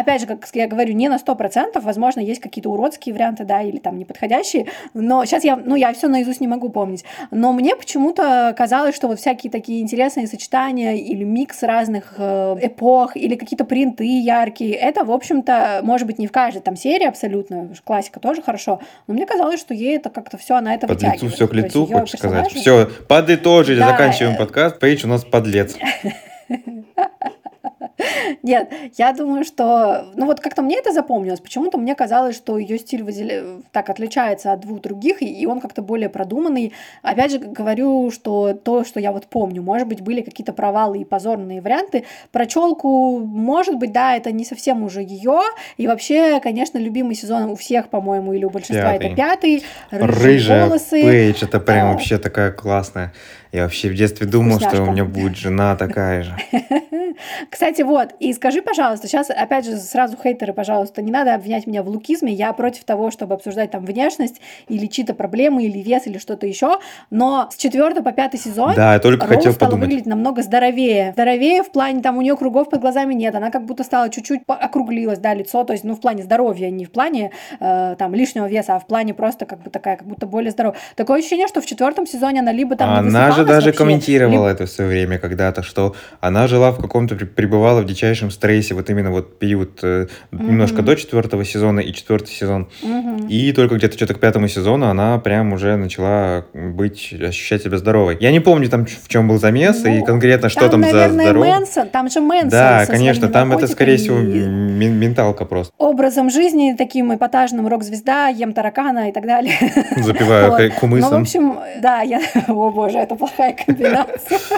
S1: Опять же, как я говорю, не на 100%, возможно, есть какие-то уродские варианты, да, или там неподходящие, но сейчас я, ну, я все наизусть не могу помнить, но мне почему-то казалось, что вот всякие такие интересные сочетания или микс разных э, эпох, или какие-то принты яркие, это, в общем-то, может быть, не в каждой там серии абсолютно, классика тоже хорошо, но мне казалось, что ей это как-то все она это
S2: Под лицу все к лицу, хочешь сказать.
S1: персонажи-
S2: Все, подытожили,
S1: Да,
S2: заканчиваем подкаст. Пейдж у нас подлец.
S1: Нет, я думаю, что... Ну вот как-то мне это запомнилось. Почему-то мне казалось, что ее стиль выделя... так отличается от двух других, и он как-то более продуманный. Опять же говорю, что то, что я вот помню, может быть, были какие-то провалы и позорные варианты. Про челку, может быть, да, это не совсем уже ее. И вообще, конечно, любимый сезон у всех, по-моему, или у большинства
S2: Пятый.
S1: это пятый. Рыжие
S2: Рыжая
S1: волосы.
S2: Пейдж, это прям
S1: Да.
S2: вообще такая классная. Я вообще в детстве думал, что у
S1: Вкусняшка.
S2: меня будет жена такая же.
S1: Кстати, вот, и скажи, пожалуйста, сейчас, опять же, сразу хейтеры, пожалуйста, не надо обвинять меня в лукизме, я против того, чтобы обсуждать там внешность или чьи-то проблемы, или вес, или что-то еще, но с 4 по 5 сезон
S2: Да, я только
S1: Роуз
S2: хотел
S1: стала
S2: подумать.
S1: выглядеть намного здоровее. Здоровее в плане, там, у нее кругов под глазами нет, она как будто стала чуть-чуть округлилась, да, лицо, то есть, ну, в плане здоровья, не в плане, э, там, лишнего веса, а в плане просто, как бы, такая, как будто более здоровая. Такое ощущение, что в четвертом сезоне она либо там
S2: Она же даже
S1: вообще,
S2: комментировала это в свое время когда-то, что она жила в каком-то, пребывала в дичайшем стрессе, вот именно вот период э, немножко
S1: Мгм.
S2: до четвертого сезона и четвертый сезон.
S1: Мгм.
S2: И только где-то что-то к пятому сезону она прям уже начала быть, ощущать себя здоровой. Я не помню там, в чем был замес и
S1: Ну,
S2: конкретно, что там, за
S1: наверное,
S2: здоровье.
S1: Мэнсон, там же Мэнсон
S2: Да, конечно, там это, скорее всего,
S1: и
S2: м- менталка просто.
S1: образом жизни, таким эпатажным рок-звезда, ем таракана и так далее.
S2: Запиваю
S1: Вот.
S2: хай-
S1: Ну, в
S2: кумысом.
S1: общем, да, я... О, боже, это плохая комбинация.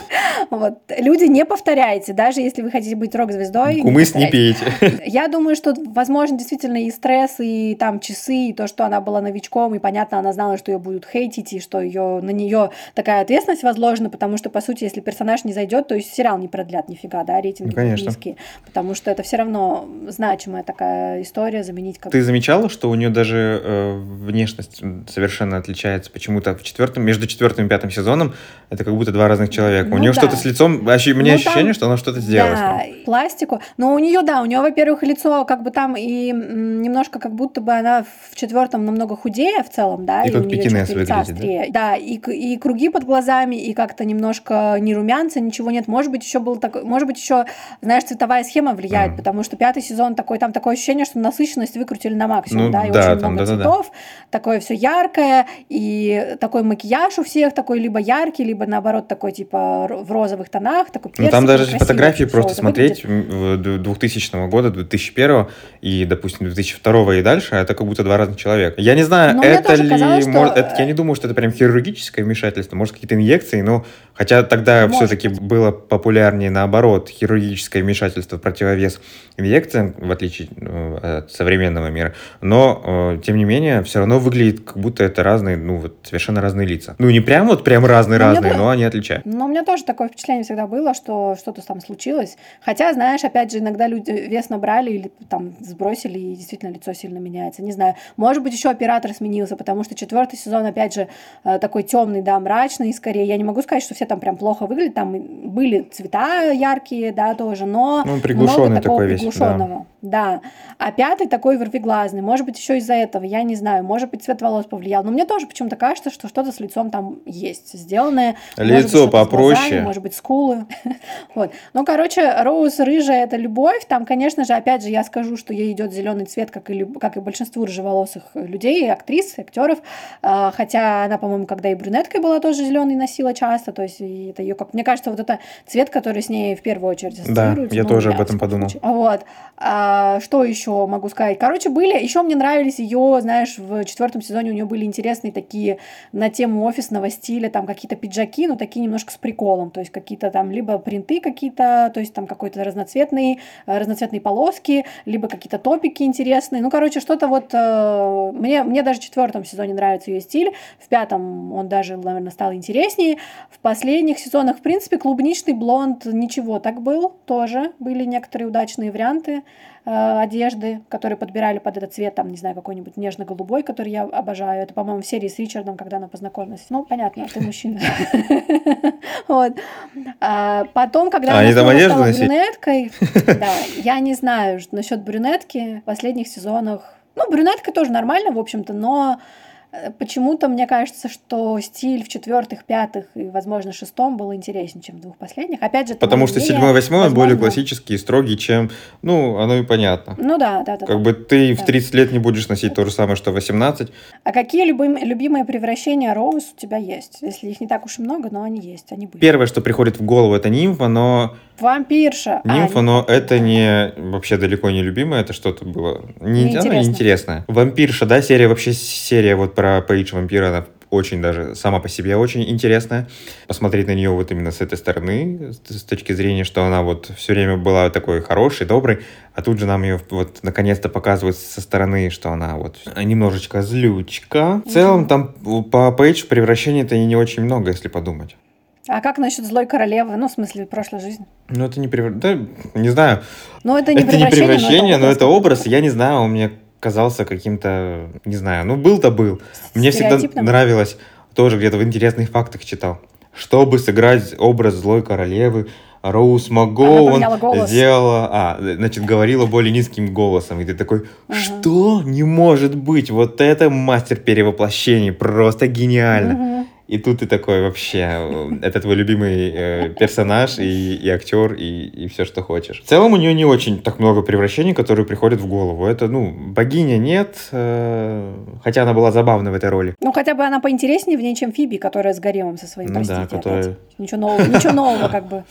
S1: Вот. Люди, не повторяйте, даже если вы хотите быть рок-звездой.
S2: Кумыс не
S1: повторяйте.
S2: пейте.
S1: Я думаю, что, возможно, действительно и стресс, и там часы, и то, что она была новичком, и понятно, она знала, что ее будут хейтить, и что ее, на нее такая ответственность возложена, потому что, по сути, если персонаж не зайдет, то есть сериал не продлят нифига, да, рейтинги
S2: Ну, конечно.
S1: низкие, потому что это все равно значимая такая история, заменить как
S2: Ты замечала, что у нее даже э, внешность совершенно отличается почему-то в четвертом, между четвертым и пятым сезоном это как будто два разных человека. у
S1: Ну
S2: нее
S1: да.
S2: что-то с лицом, ощу- мне
S1: Ну,
S2: ощущение,
S1: там-
S2: что она что-то сделала.
S1: Да, пластику. Но у нее, да, у нее, во-первых, лицо как бы там и немножко как будто бы она в четвертом намного худее в целом, да,
S2: И как
S1: у нее чёрты лица
S2: выглядит, да?
S1: острее. Да, и, и круги под глазами, и как-то немножко не румянца, ничего нет. Может быть, еще был такой, может быть, еще, знаешь, цветовая схема влияет,
S2: Мгм.
S1: потому что пятый сезон такой, там такое ощущение, что насыщенность выкрутили на максимум,
S2: Ну
S1: да, и
S2: да,
S1: очень
S2: там,
S1: много
S2: да-да-да.
S1: цветов, такое все яркое, и такой макияж у всех такой либо яркий, либо наоборот такой типа в розовых тонах, такой
S2: Ну, там даже фотографии
S1: очень
S2: просто
S1: шоу. Выглядит
S2: смотреть м, в 2000 года, 2001 и, допустим, 2002 и дальше, это как будто два разных человека. Я не знаю,
S1: Ну, мне
S2: это ли...
S1: казалось, что,
S2: это, я
S1: э,
S2: не думаю, что это прям хирургическое вмешательство, может, какие-то инъекции, но хотя тогда все-таки было популярнее, наоборот, хирургическое вмешательство в противовес инъекциям, в отличие э, от современного мира. Но, э, тем не менее, все равно выглядит, как будто это разные, ну, вот совершенно разные лица. Ну, не прям вот прям разные-разные,
S1: Мне
S2: но они отличаются.
S1: Ну, у меня тоже такое впечатление всегда было, что что-то там случилось. Хотя, знаешь, опять же, иногда люди вес набрали или там сбросили, и действительно лицо сильно меняется. Не знаю. Может быть, еще оператор сменился, потому что четвертый сезон, опять же, э, такой темный, да, мрачный скорее. Я не могу сказать, что все там прям плохо выглядят. Там были цвета яркие, да, тоже, но
S2: Ну, приглушенный
S1: много такого
S2: такой весь, да.
S1: приглушенного. Да. А пятый такой ворвиглазный. Может быть, еще из-за этого, я не знаю. Может быть, цвет волос повлиял. Но мне тоже почему-то кажется, что что-то с лицом там есть сделанное. Может быть,
S2: Лицо
S1: что-то с
S2: попроще.
S1: глазами, может быть, скулы. вот. Ну, короче, Роуз рыжая это любовь. Там, конечно же, опять же, я скажу, что ей идет зеленый цвет, как и, люб- как и большинству рыжеволосых людей, актрис, актеров. А, Хотя она, по-моему, когда и брюнеткой была, тоже зеленый носила часто. То есть это ее, как мне кажется, вот это цвет, который с ней в первую очередь ассоциируется.
S2: я
S1: ну,
S2: тоже
S1: у меня,
S2: об этом подумал.
S1: случае. Вот. А, что еще могу сказать? Короче, были. Еще мне нравились ее, знаешь, в четвертом сезоне у нее были интересные такие на тему офисного стиля, там какие-то пиджаки, но такие немножко с приколом. То есть какие-то там либо принты какие-то, то есть там какой-то разноцветные, э, разноцветные полоски, либо какие-то топики интересные. Ну, короче, что-то вот... э, мне, мне даже в четвертом сезоне нравится ее стиль. В пятом он даже, наверное, стал интереснее. В последних сезонах, в принципе, клубничный блонд ничего так был тоже. Были некоторые удачные варианты одежды, которые подбирали под этот цвет, там, не знаю, какой-нибудь нежно-голубой, который я обожаю. Это, по-моему, в серии с Ричардом, когда она познакомилась. Ну, понятно, ты мужчина. Вот. А Потом, когда
S2: А,
S1: она стала брюнеткой, да, я не знаю насчет брюнетки в последних сезонах. Ну, брюнетка тоже нормально, в общем-то, но э, почему-то мне кажется, что стиль в четвертых, пятых и, возможно, шестом был интереснее, чем в двух последних. Опять же,
S2: Потому что седьмой, восьмой он более
S1: Возможно.
S2: классический и строгий, чем, ну, оно и понятно.
S1: Ну да, да, да.
S2: Как
S1: да.
S2: бы ты в
S1: Да.
S2: 30 лет не будешь носить то же самое, что в 18.
S1: А какие любим- любимые превращения Роуз у тебя есть? Если их не так уж и много, но они есть, они были.
S2: Первое, что приходит в голову, это нимфа, но
S1: Вампирша. А,
S2: Нимфа,
S1: не-
S2: но это не вообще далеко не любимое, это что-то было не, оно
S1: Неинтересно.
S2: неинтересное. Вампирша, да, серия вообще серия вот про Пейдж вампира, она очень даже сама по себе очень интересная. Посмотреть на нее вот именно с этой стороны, с, с точки зрения, что она вот все время была такой хорошей, доброй, а тут же нам ее вот наконец-то показывают со стороны, что она вот немножечко злючка. В целом там по Пейдж превращений-то и не очень много, если подумать.
S1: А как насчет злой королевы? Ну, в смысле, прошлой жизни.
S2: Ну, это не превращение. Да, не знаю.
S1: Ну, это не
S2: это не
S1: превращение,
S2: превращение, но это
S1: образ.
S2: образ. Я не знаю, он мне казался каким-то, не знаю, ну был-то был. Мне всегда нравилось, тоже где-то в интересных фактах читал, чтобы сыграть образ злой королевы, Роуз
S1: голос.
S2: сделала, а, значит, говорила более низким голосом, и ты такой, что? Не может быть, вот это мастер перевоплощений, просто гениально.
S1: Мгм.
S2: И тут ты такой вообще, э, это твой любимый э, персонаж и, и актер, и, и все, что хочешь. В целом у нее не очень так много превращений, которые приходят в голову. Это, ну, богиня нет, э, хотя она была забавна в этой роли.
S1: Ну, хотя бы она поинтереснее в ней, чем Фиби, которая с гаремом со своим,
S2: Ну
S1: простите,
S2: да,
S1: опять.
S2: которая-
S1: Ничего нового, ничего нового, как бы.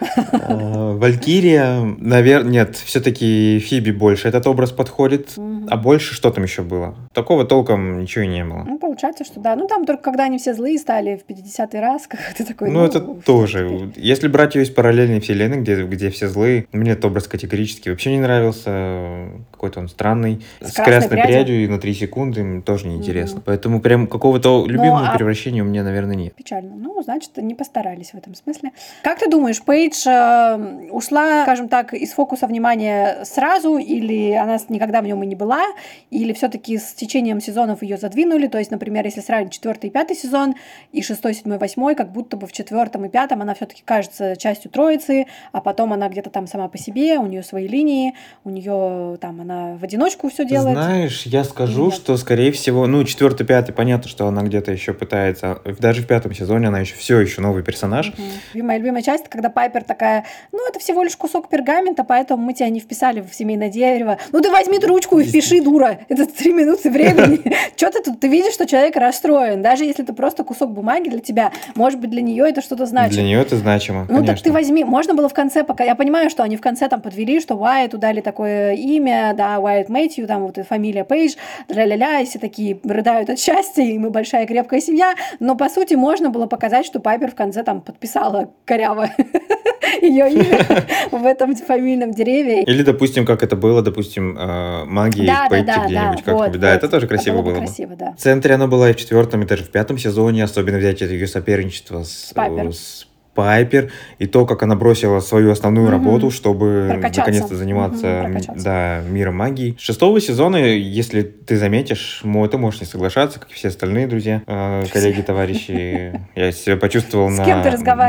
S2: Э, Валькирия, наверное, нет, все-таки Фиби больше этот образ подходит. А больше что там еще было? Такого толком ничего и не было.
S1: Ну, получается, что да. Ну, там только когда они все злые стали в 50-й раз, как ты такой,
S2: Ну, это
S1: что
S2: тоже.
S1: теперь?
S2: Если брать ее из параллельной вселенной, где, где все злые, мне этот образ категорически вообще не нравился. Какой-то он странный.
S1: С
S2: С,
S1: красной
S2: красной
S1: прядью?
S2: прядью и на три секунды м, тоже неинтересно.
S1: Мгм.
S2: Поэтому прям какого-то любимого
S1: а-
S2: превращения у меня, наверное, нет.
S1: Печально. Ну, значит, не постарались в этом смысле. Как ты думаешь, Пейдж э, ушла, скажем так, из фокуса внимания сразу, или она никогда в нем и не была, или все-таки с течением сезонов ее задвинули? То есть, например, если сравнить четвертый и пятый сезон, и шестой, седьмой, восьмой, как будто бы в четвертом и пятом она все-таки кажется частью троицы, а потом она где-то там сама по себе, у нее свои линии, у нее там она в одиночку все делает.
S2: Знаешь, я скажу, что, скорее всего, ну, четвертый, пятый, понятно, что она где-то еще пытается. Даже в пятом сезоне она еще все еще новый персонаж.
S1: Мгм. Моя любимая часть, когда Пайпер такая, ну, это всего лишь кусок пергамента, поэтому мы тебя не вписали в семейное дерево. Ну, ты возьми ручку и впиши, дура. Это три минуты времени. Что ты тут? Ты видишь, что человек расстроен. Даже если это просто кусок бумаги для тебя, может быть, для нее это что-то значит.
S2: Для нее это значимо.
S1: Ну, так ты возьми. Можно было в конце, пока... Я понимаю, что они в конце там подвели, что Уайту дали такое имя, да, Уайт Мэтью, там вот фамилия Пейдж, ля-ля-ля, и все такие рыдают от счастья, и мы большая крепкая семья. Но, по сути, можно было показать, что Пайпер в конце там подписала коряво ее имя в этом фамильном дереве.
S2: Или, допустим, как это было, допустим, э, магии
S1: да,
S2: где-нибудь как-нибудь. Да. Это тоже красиво
S1: бы
S2: было бы.
S1: красиво, да.
S2: В центре она была и в четвертом, и даже в пятом сезоне, особенно взять это ее соперничество с,
S1: Пайпер.
S2: э, с Пайпер, и то, как она бросила свою основную
S1: Мгм.
S2: работу, чтобы наконец-то заниматься
S1: прокачаться.
S2: да, миром магии. С шестого сезона, если ты заметишь, ты можешь не соглашаться, как и все остальные друзья, э, коллеги, товарищи. Я себя почувствовал на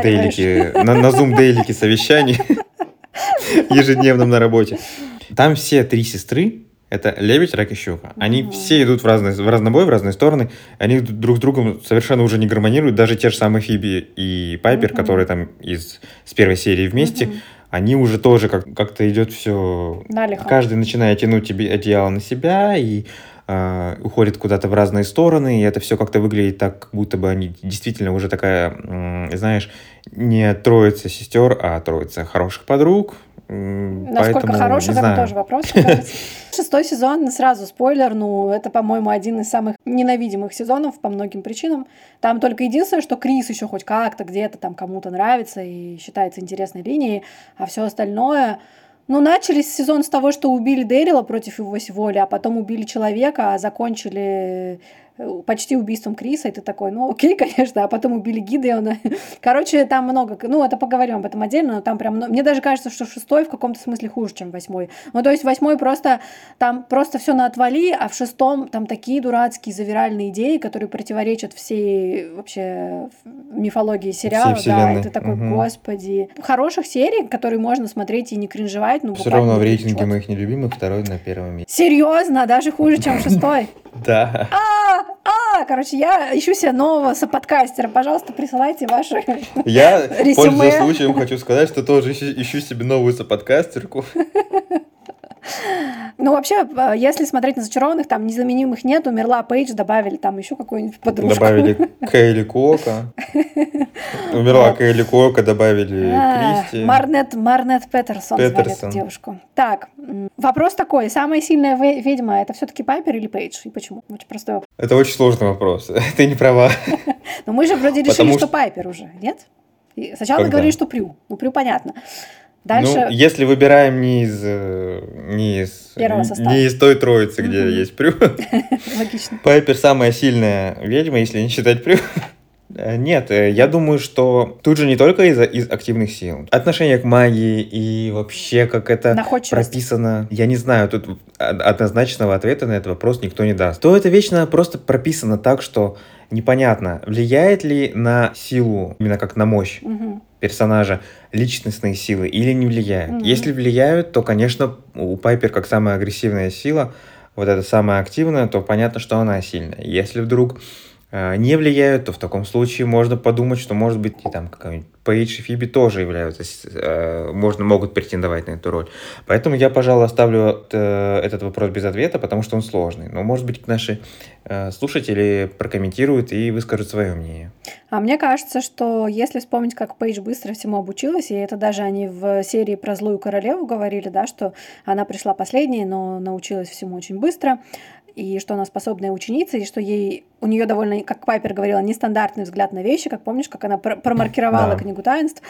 S2: дейлике, на, на Zoom дейлике совещаний ежедневном на работе. Там все три сестры, это лебедь, рак и щука. Они
S1: Мгм.
S2: все идут в, разные, в разнобой, в разные стороны. Они друг с другом совершенно уже не гармонируют. Даже те же самые Фиби и Пайпер,
S1: Мгм.
S2: которые там из, с первой серии вместе,
S1: Мгм.
S2: они уже тоже как- как-то идет все...
S1: Налегко.
S2: Каждый начинает тянуть тебе одеяло на себя и а, уходит куда-то в разные стороны, и это все как-то выглядит так, как будто бы они действительно уже такая, м, знаешь, не троица сестер, а троица хороших подруг.
S1: Насколько
S2: поэтому, не
S1: это тоже вопрос. Шестой сезон, сразу спойлер, ну, это, по-моему, один из самых ненавидимых сезонов по многим причинам. Там только единственное, что Крис еще хоть как-то где-то там кому-то нравится и считается интересной линией, а все остальное... Ну, начали сезон с того, что убили Дэрила против его воли, а потом убили человека, а закончили почти убийством Криса, и ты такой, ну окей, конечно, а потом убили Гидеона. Короче, там много, ну это поговорим об этом отдельно, но там прям, мне даже кажется, что шестой в каком-то смысле хуже, чем восьмой. Ну то есть восьмой просто, там просто все на отвали, а в шестом там такие дурацкие завиральные идеи, которые противоречат всей вообще мифологии сериала, да, и ты такой,
S2: Мгм.
S1: господи. Хороших серий, которые можно смотреть и не кринжевать, ну
S2: Все равно в рейтинге моих нелюбимых второй на первом месте.
S1: Серьезно, даже хуже, чем шестой.
S2: Да.
S1: А, а, короче, я ищу себе нового соподкастера. Пожалуйста, присылайте ваши.
S2: Я,
S1: Резюме.
S2: пользуясь случаем, хочу сказать, что тоже ищу, ищу себе новую соподкастерку.
S1: Ну, вообще, э, если смотреть на зачарованных, там незаменимых нет, умерла Пейдж, добавили там еще какую-нибудь подружку.
S2: Добавили Кейли Кока. Умерла Кейли Кока, добавили
S1: А,
S2: Кристи.
S1: Марнет, Марнет Петерсон, звали девушку. Так, вопрос такой. Самая сильная ве- ведьма это все-таки Пайпер или Пейдж? И почему? Очень простой вопрос.
S2: Это очень сложный вопрос. Ты не права.
S1: Но мы же вроде решили, что Пайпер уже, нет? Сначала мы говорили, что Прю. Ну, Прю понятно. Дальше...
S2: Ну, если выбираем не из, э, не из,
S1: Первого состава.
S2: не из той троицы, где
S1: Мгм.
S2: есть Прю.
S1: Логично.
S2: Пайпер самая сильная ведьма, если не считать Прю. Э, Нет, э, я думаю, что тут же не только из, из активных сил. Отношение к магии и вообще как это прописано. Я не знаю, тут од- однозначного ответа на этот вопрос никто не даст. То это вечно просто прописано так, что непонятно, влияет ли на силу, именно как на мощь
S1: Мгм.
S2: персонажа личностные силы или не влияют.
S1: Мгм.
S2: Если влияют, то, конечно, у Пайпер как самая агрессивная сила, вот эта самая активная, то понятно, что она сильная. Если вдруг не влияют, то в таком случае можно подумать, что, может быть, и там какая-нибудь Пейдж и Фиби тоже являются, э, можно, могут претендовать на эту роль. Поэтому я, пожалуй, оставлю э, этот вопрос без ответа, потому что он сложный. Но, может быть, наши э, слушатели прокомментируют и выскажут свое мнение.
S1: А мне кажется, что если вспомнить, как Пейдж быстро всему обучилась, и это даже они в серии про злую королеву говорили, да, что она пришла последней, но научилась всему очень быстро, и что она способная ученица, и что ей у нее довольно, как Пайпер говорила, нестандартный взгляд на вещи, как помнишь, как она пр- промаркировала
S2: Да.
S1: книгу таинств,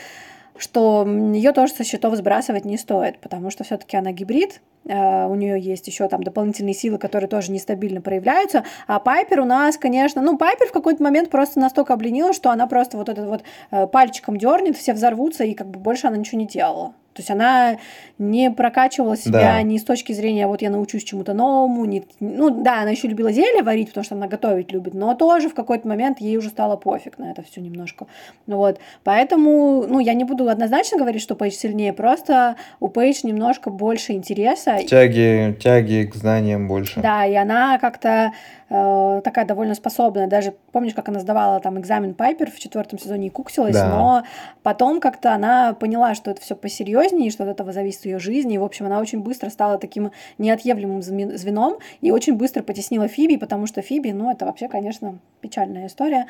S1: что ее тоже со счетов сбрасывать не стоит, потому что все-таки она гибрид, э, у нее есть еще там дополнительные силы, которые тоже нестабильно проявляются, а Пайпер у нас, конечно, ну Пайпер в какой-то момент просто настолько обленилась, что она просто вот этот вот э, пальчиком дернет, все взорвутся, и как бы больше она ничего не делала. То есть она не прокачивала себя
S2: Да.
S1: ни с точки зрения, вот я научусь чему-то новому, ни- ну да, она еще любила зелье варить, потому что она готовить любит, но тоже в какой-то момент ей уже стало пофиг на это все немножко. Ну Вот, поэтому, ну, я не буду однозначно говорить, что Пейдж сильнее, просто у Пейдж немножко больше интереса.
S2: Тяги, тяги к знаниям больше.
S1: Да, и она как-то э, такая довольно способная. Даже помнишь, как она сдавала там экзамен Пайпер в четвертом сезоне и куксилась,
S2: Да.
S1: но потом как-то она поняла, что это все посерьезнее, и что от этого зависит ее жизнь. И, в общем, она очень быстро стала таким неотъемлемым звеном и очень быстро потеснила Фиби, потому что Фиби, ну, это вообще, конечно, печальная история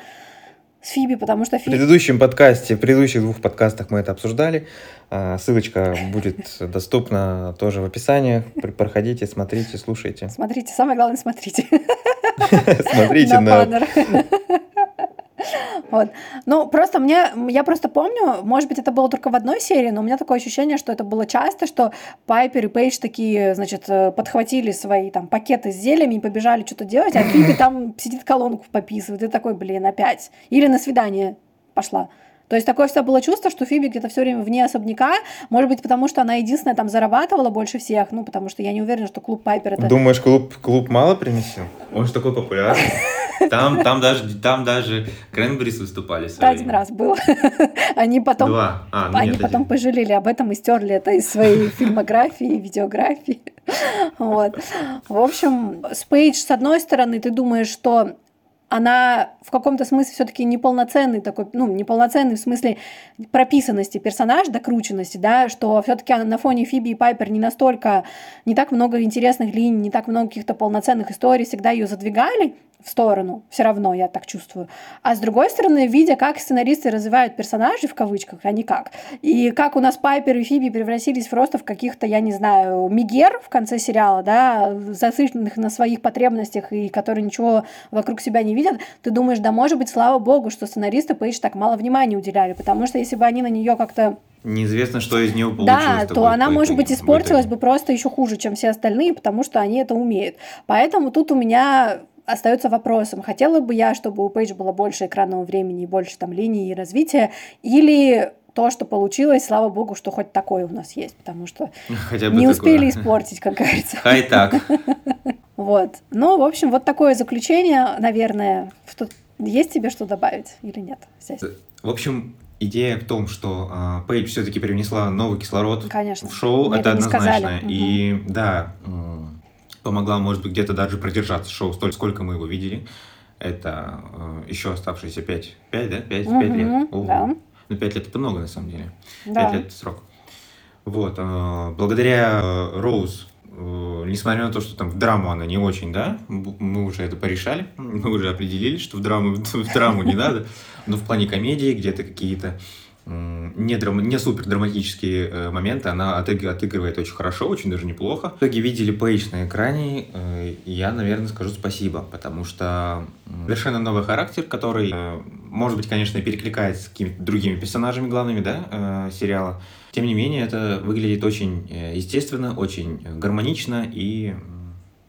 S1: с Фиби, потому что
S2: В
S1: Фиби...
S2: предыдущем подкасте, в предыдущих двух подкастах мы это обсуждали. А, Ссылочка будет доступна тоже в описании. Проходите, смотрите, слушайте.
S1: Смотрите, самое главное, смотрите.
S2: Смотрите на...
S1: Вот. Ну, просто мне, я просто помню, может быть, это было только в одной серии, но у меня такое ощущение, что это было часто, что Пайпер и Пейдж такие, значит, э, подхватили свои там пакеты с зельями и побежали что-то делать, а Фиби там сидит колонку пописывает, и такой, блин, опять. Или на свидание пошла. То есть такое всегда было чувство, что Фиби где-то все время вне особняка, может быть, потому что она единственная там зарабатывала больше всех, ну, потому что я не уверена, что клуб Пайпер это...
S2: Думаешь, клуб, клуб мало принесил? Он же такой популярный.
S3: Там, там даже, там даже Кренберис выступали. своё
S1: один раз было. Они потом
S3: Два. А, ну
S1: Они
S3: нет,
S1: потом
S3: один.
S1: пожалели об этом и стерли это из своей фильмографии, видеографии. Вот. В общем, с Пейдж, с одной стороны, ты думаешь, что она в каком-то смысле все-таки неполноценный такой, ну, неполноценный в смысле прописанности персонаж, докрученности, да, что все-таки на фоне Фиби и Пайпер не настолько, не так много интересных линий, не так много каких-то полноценных историй, всегда ее задвигали в сторону, все равно я так чувствую. А с другой стороны, видя, как сценаристы развивают персонажей в кавычках, а не как, и как у нас Пайпер и Фиби превратились просто в каких-то, я не знаю, мигер в конце сериала, да, зацикленных на своих потребностях и которые ничего вокруг себя не видят, ты думаешь, да, может быть, слава богу, что сценаристы Пейдж так мало внимания уделяли, потому что если бы они на нее как-то
S3: Неизвестно, что из нее получилось.
S1: да, то она, может быть, испортилась бы просто еще хуже, чем все остальные, потому что они это умеют. Поэтому тут у меня остается вопросом, хотела бы я, чтобы у Пейдж было больше экранного времени и больше там линий и развития, или то, что получилось, слава богу, что хоть такое у нас есть, потому что
S3: Хотя бы
S1: не
S3: такое.
S1: успели испортить, как говорится.
S3: Хай так.
S1: Вот. Ну, в общем, вот такое заключение, наверное. Что... Есть тебе что добавить или нет здесь?
S3: В общем, идея в том, что а, Пейдж все-таки привнесла новый кислород
S1: Конечно.
S3: в шоу, это
S1: это не сказали.
S3: однозначно. И да, помогла, может быть, где-то даже продержаться шоу столько, сколько мы его видели. Это э, еще оставшиеся 5, 5, да? 5,
S1: Мгм,
S3: лет. Ого.
S1: да.
S3: Ну, 5 лет это много, на самом деле.
S1: Да.
S3: 5 лет это срок. Вот. э, Благодаря э, Роуз
S2: несмотря на то, что там в драму она не очень, да, мы уже это порешали, мы уже определили, что в драму, в драму не надо, но в плане комедии где-то какие-то не, драм... не супер драматические э, моменты, она отыгрывает очень хорошо, очень даже неплохо. В итоге видели Пейдж на экране, э, я, наверное, скажу спасибо, потому что совершенно новый характер, который, э, может быть, конечно, перекликается с какими-то другими персонажами главными, да, сериала. Тем не менее, это выглядит очень естественно, очень гармонично и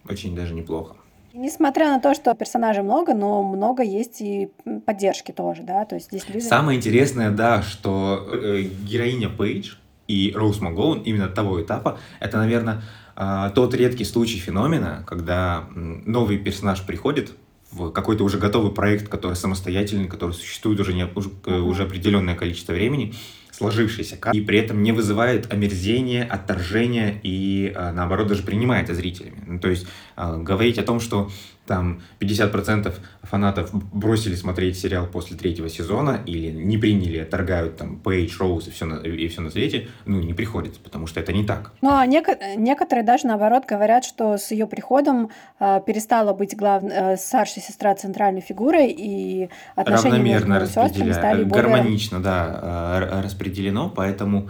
S2: очень даже неплохо.
S1: Несмотря на то, что персонажей много, но много есть и поддержки тоже, да, то есть здесь
S2: люди... Самое интересное, да, что э, героиня Пейдж и Роуз Магоун именно того этапа, это, наверное, э, тот редкий случай феномена, когда новый персонаж приходит в какой-то уже готовый проект, который самостоятельный, который существует уже, не, уже, uh-huh. уже определенное количество времени, сложившийся, и при этом не вызывает омерзения, отторжения и, а, наоборот, даже принимает зрителями. Ну, то есть а, говорить о том, что там 50% фанатов бросили смотреть сериал после третьего сезона или не приняли, торгают там Пейдж, Роуз и все, на, и все на свете, ну, не приходится, потому что это не так.
S1: Ну, а неко- некоторые даже, наоборот, говорят, что с ее приходом э, перестала быть глав... э, старшая сестра центральной фигурой, и отношения
S2: между сестрами стали более... Гармонично, да, э, распределено, поэтому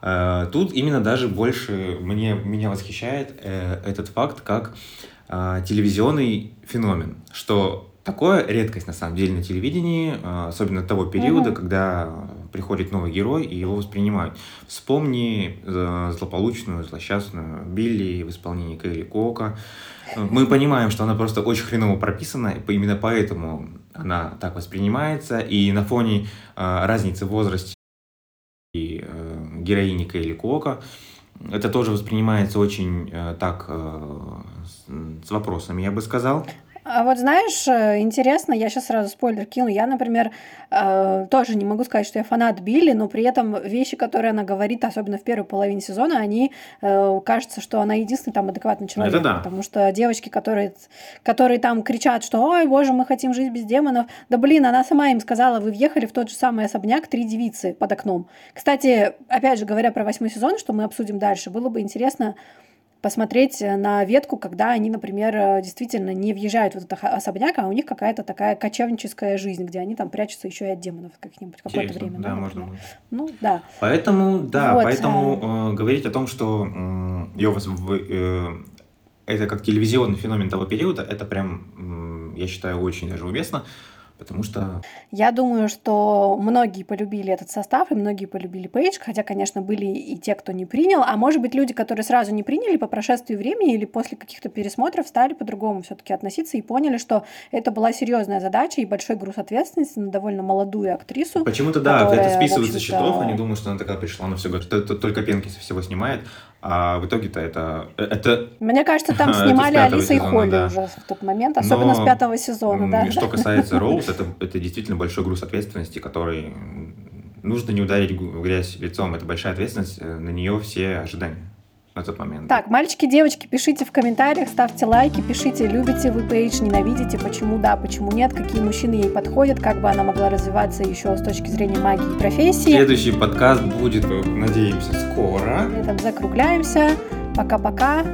S2: э, тут именно даже больше мне, меня восхищает э, этот факт, как э, телевизионный феномен, что такое редкость на самом деле на телевидении, э, особенно того периода, mm-hmm. когда приходит новый герой и его воспринимают. Вспомни э, злополучную, злосчастную Билли в исполнении Кейли Кока. Мы понимаем, что она просто очень хреново прописана, и именно поэтому она так воспринимается, и на фоне э, разницы в возрасте и э, героини Кейли Кока, это тоже воспринимается очень э, так э, с, с вопросами, я бы сказал.
S1: А вот знаешь, э, интересно, я сейчас сразу спойлер кину. Я, например, э, тоже не могу сказать, что я фанат Билли, но при этом вещи, которые она говорит, особенно в первой половине сезона, они э, кажется, что она единственный там адекватный человек. Это да. Потому что девочки, которые, которые там кричат, что ой, боже, мы хотим жить без демонов. Да блин, она сама им сказала, вы въехали в тот же самый особняк три девицы под окном. Кстати, опять же, говоря про восьмой сезон, что мы обсудим дальше, было бы интересно посмотреть э, на ветку, когда они, например, э, действительно не въезжают в этот особняк, а у них какая-то такая кочевническая жизнь, где они там прячутся еще и от демонов как-нибудь какое-то время.
S2: Да, да можно.
S1: Ну, да.
S2: Поэтому, да, вот, поэтому а... э, говорить о том, что э, э, это как телевизионный феномен того периода, это прям, я считаю, очень даже уместно потому что...
S1: Я думаю, что многие полюбили этот состав, и многие полюбили Пейдж, хотя, конечно, были и те, кто не принял, а может быть, люди, которые сразу не приняли по прошествии времени или после каких-то пересмотров, стали по-другому все таки относиться и поняли, что это была серьезная задача и большой груз ответственности на довольно молодую актрису.
S2: Почему-то, да, это списывается с счетов, они думают, что она такая пришла, она все говорит, что это только пенки со всего снимает, а в итоге-то это, это...
S1: Мне кажется, там снимали Алиса и Холли да. уже в тот момент, особенно Но, с пятого сезона, да.
S2: Что касается Роуз, это, это действительно большой груз ответственности, который нужно не ударить в грязь лицом. Это большая ответственность, э, на нее все ожидания на тот момент.
S1: Так, мальчики, девочки, пишите в комментариях, ставьте лайки, пишите, любите вы Пейдж, ненавидите, почему да, почему нет, какие мужчины ей подходят, как бы она могла развиваться еще с точки зрения магии и профессии.
S2: Следующий подкаст будет, надеемся, скоро.
S1: На этом закругляемся. Пока-пока.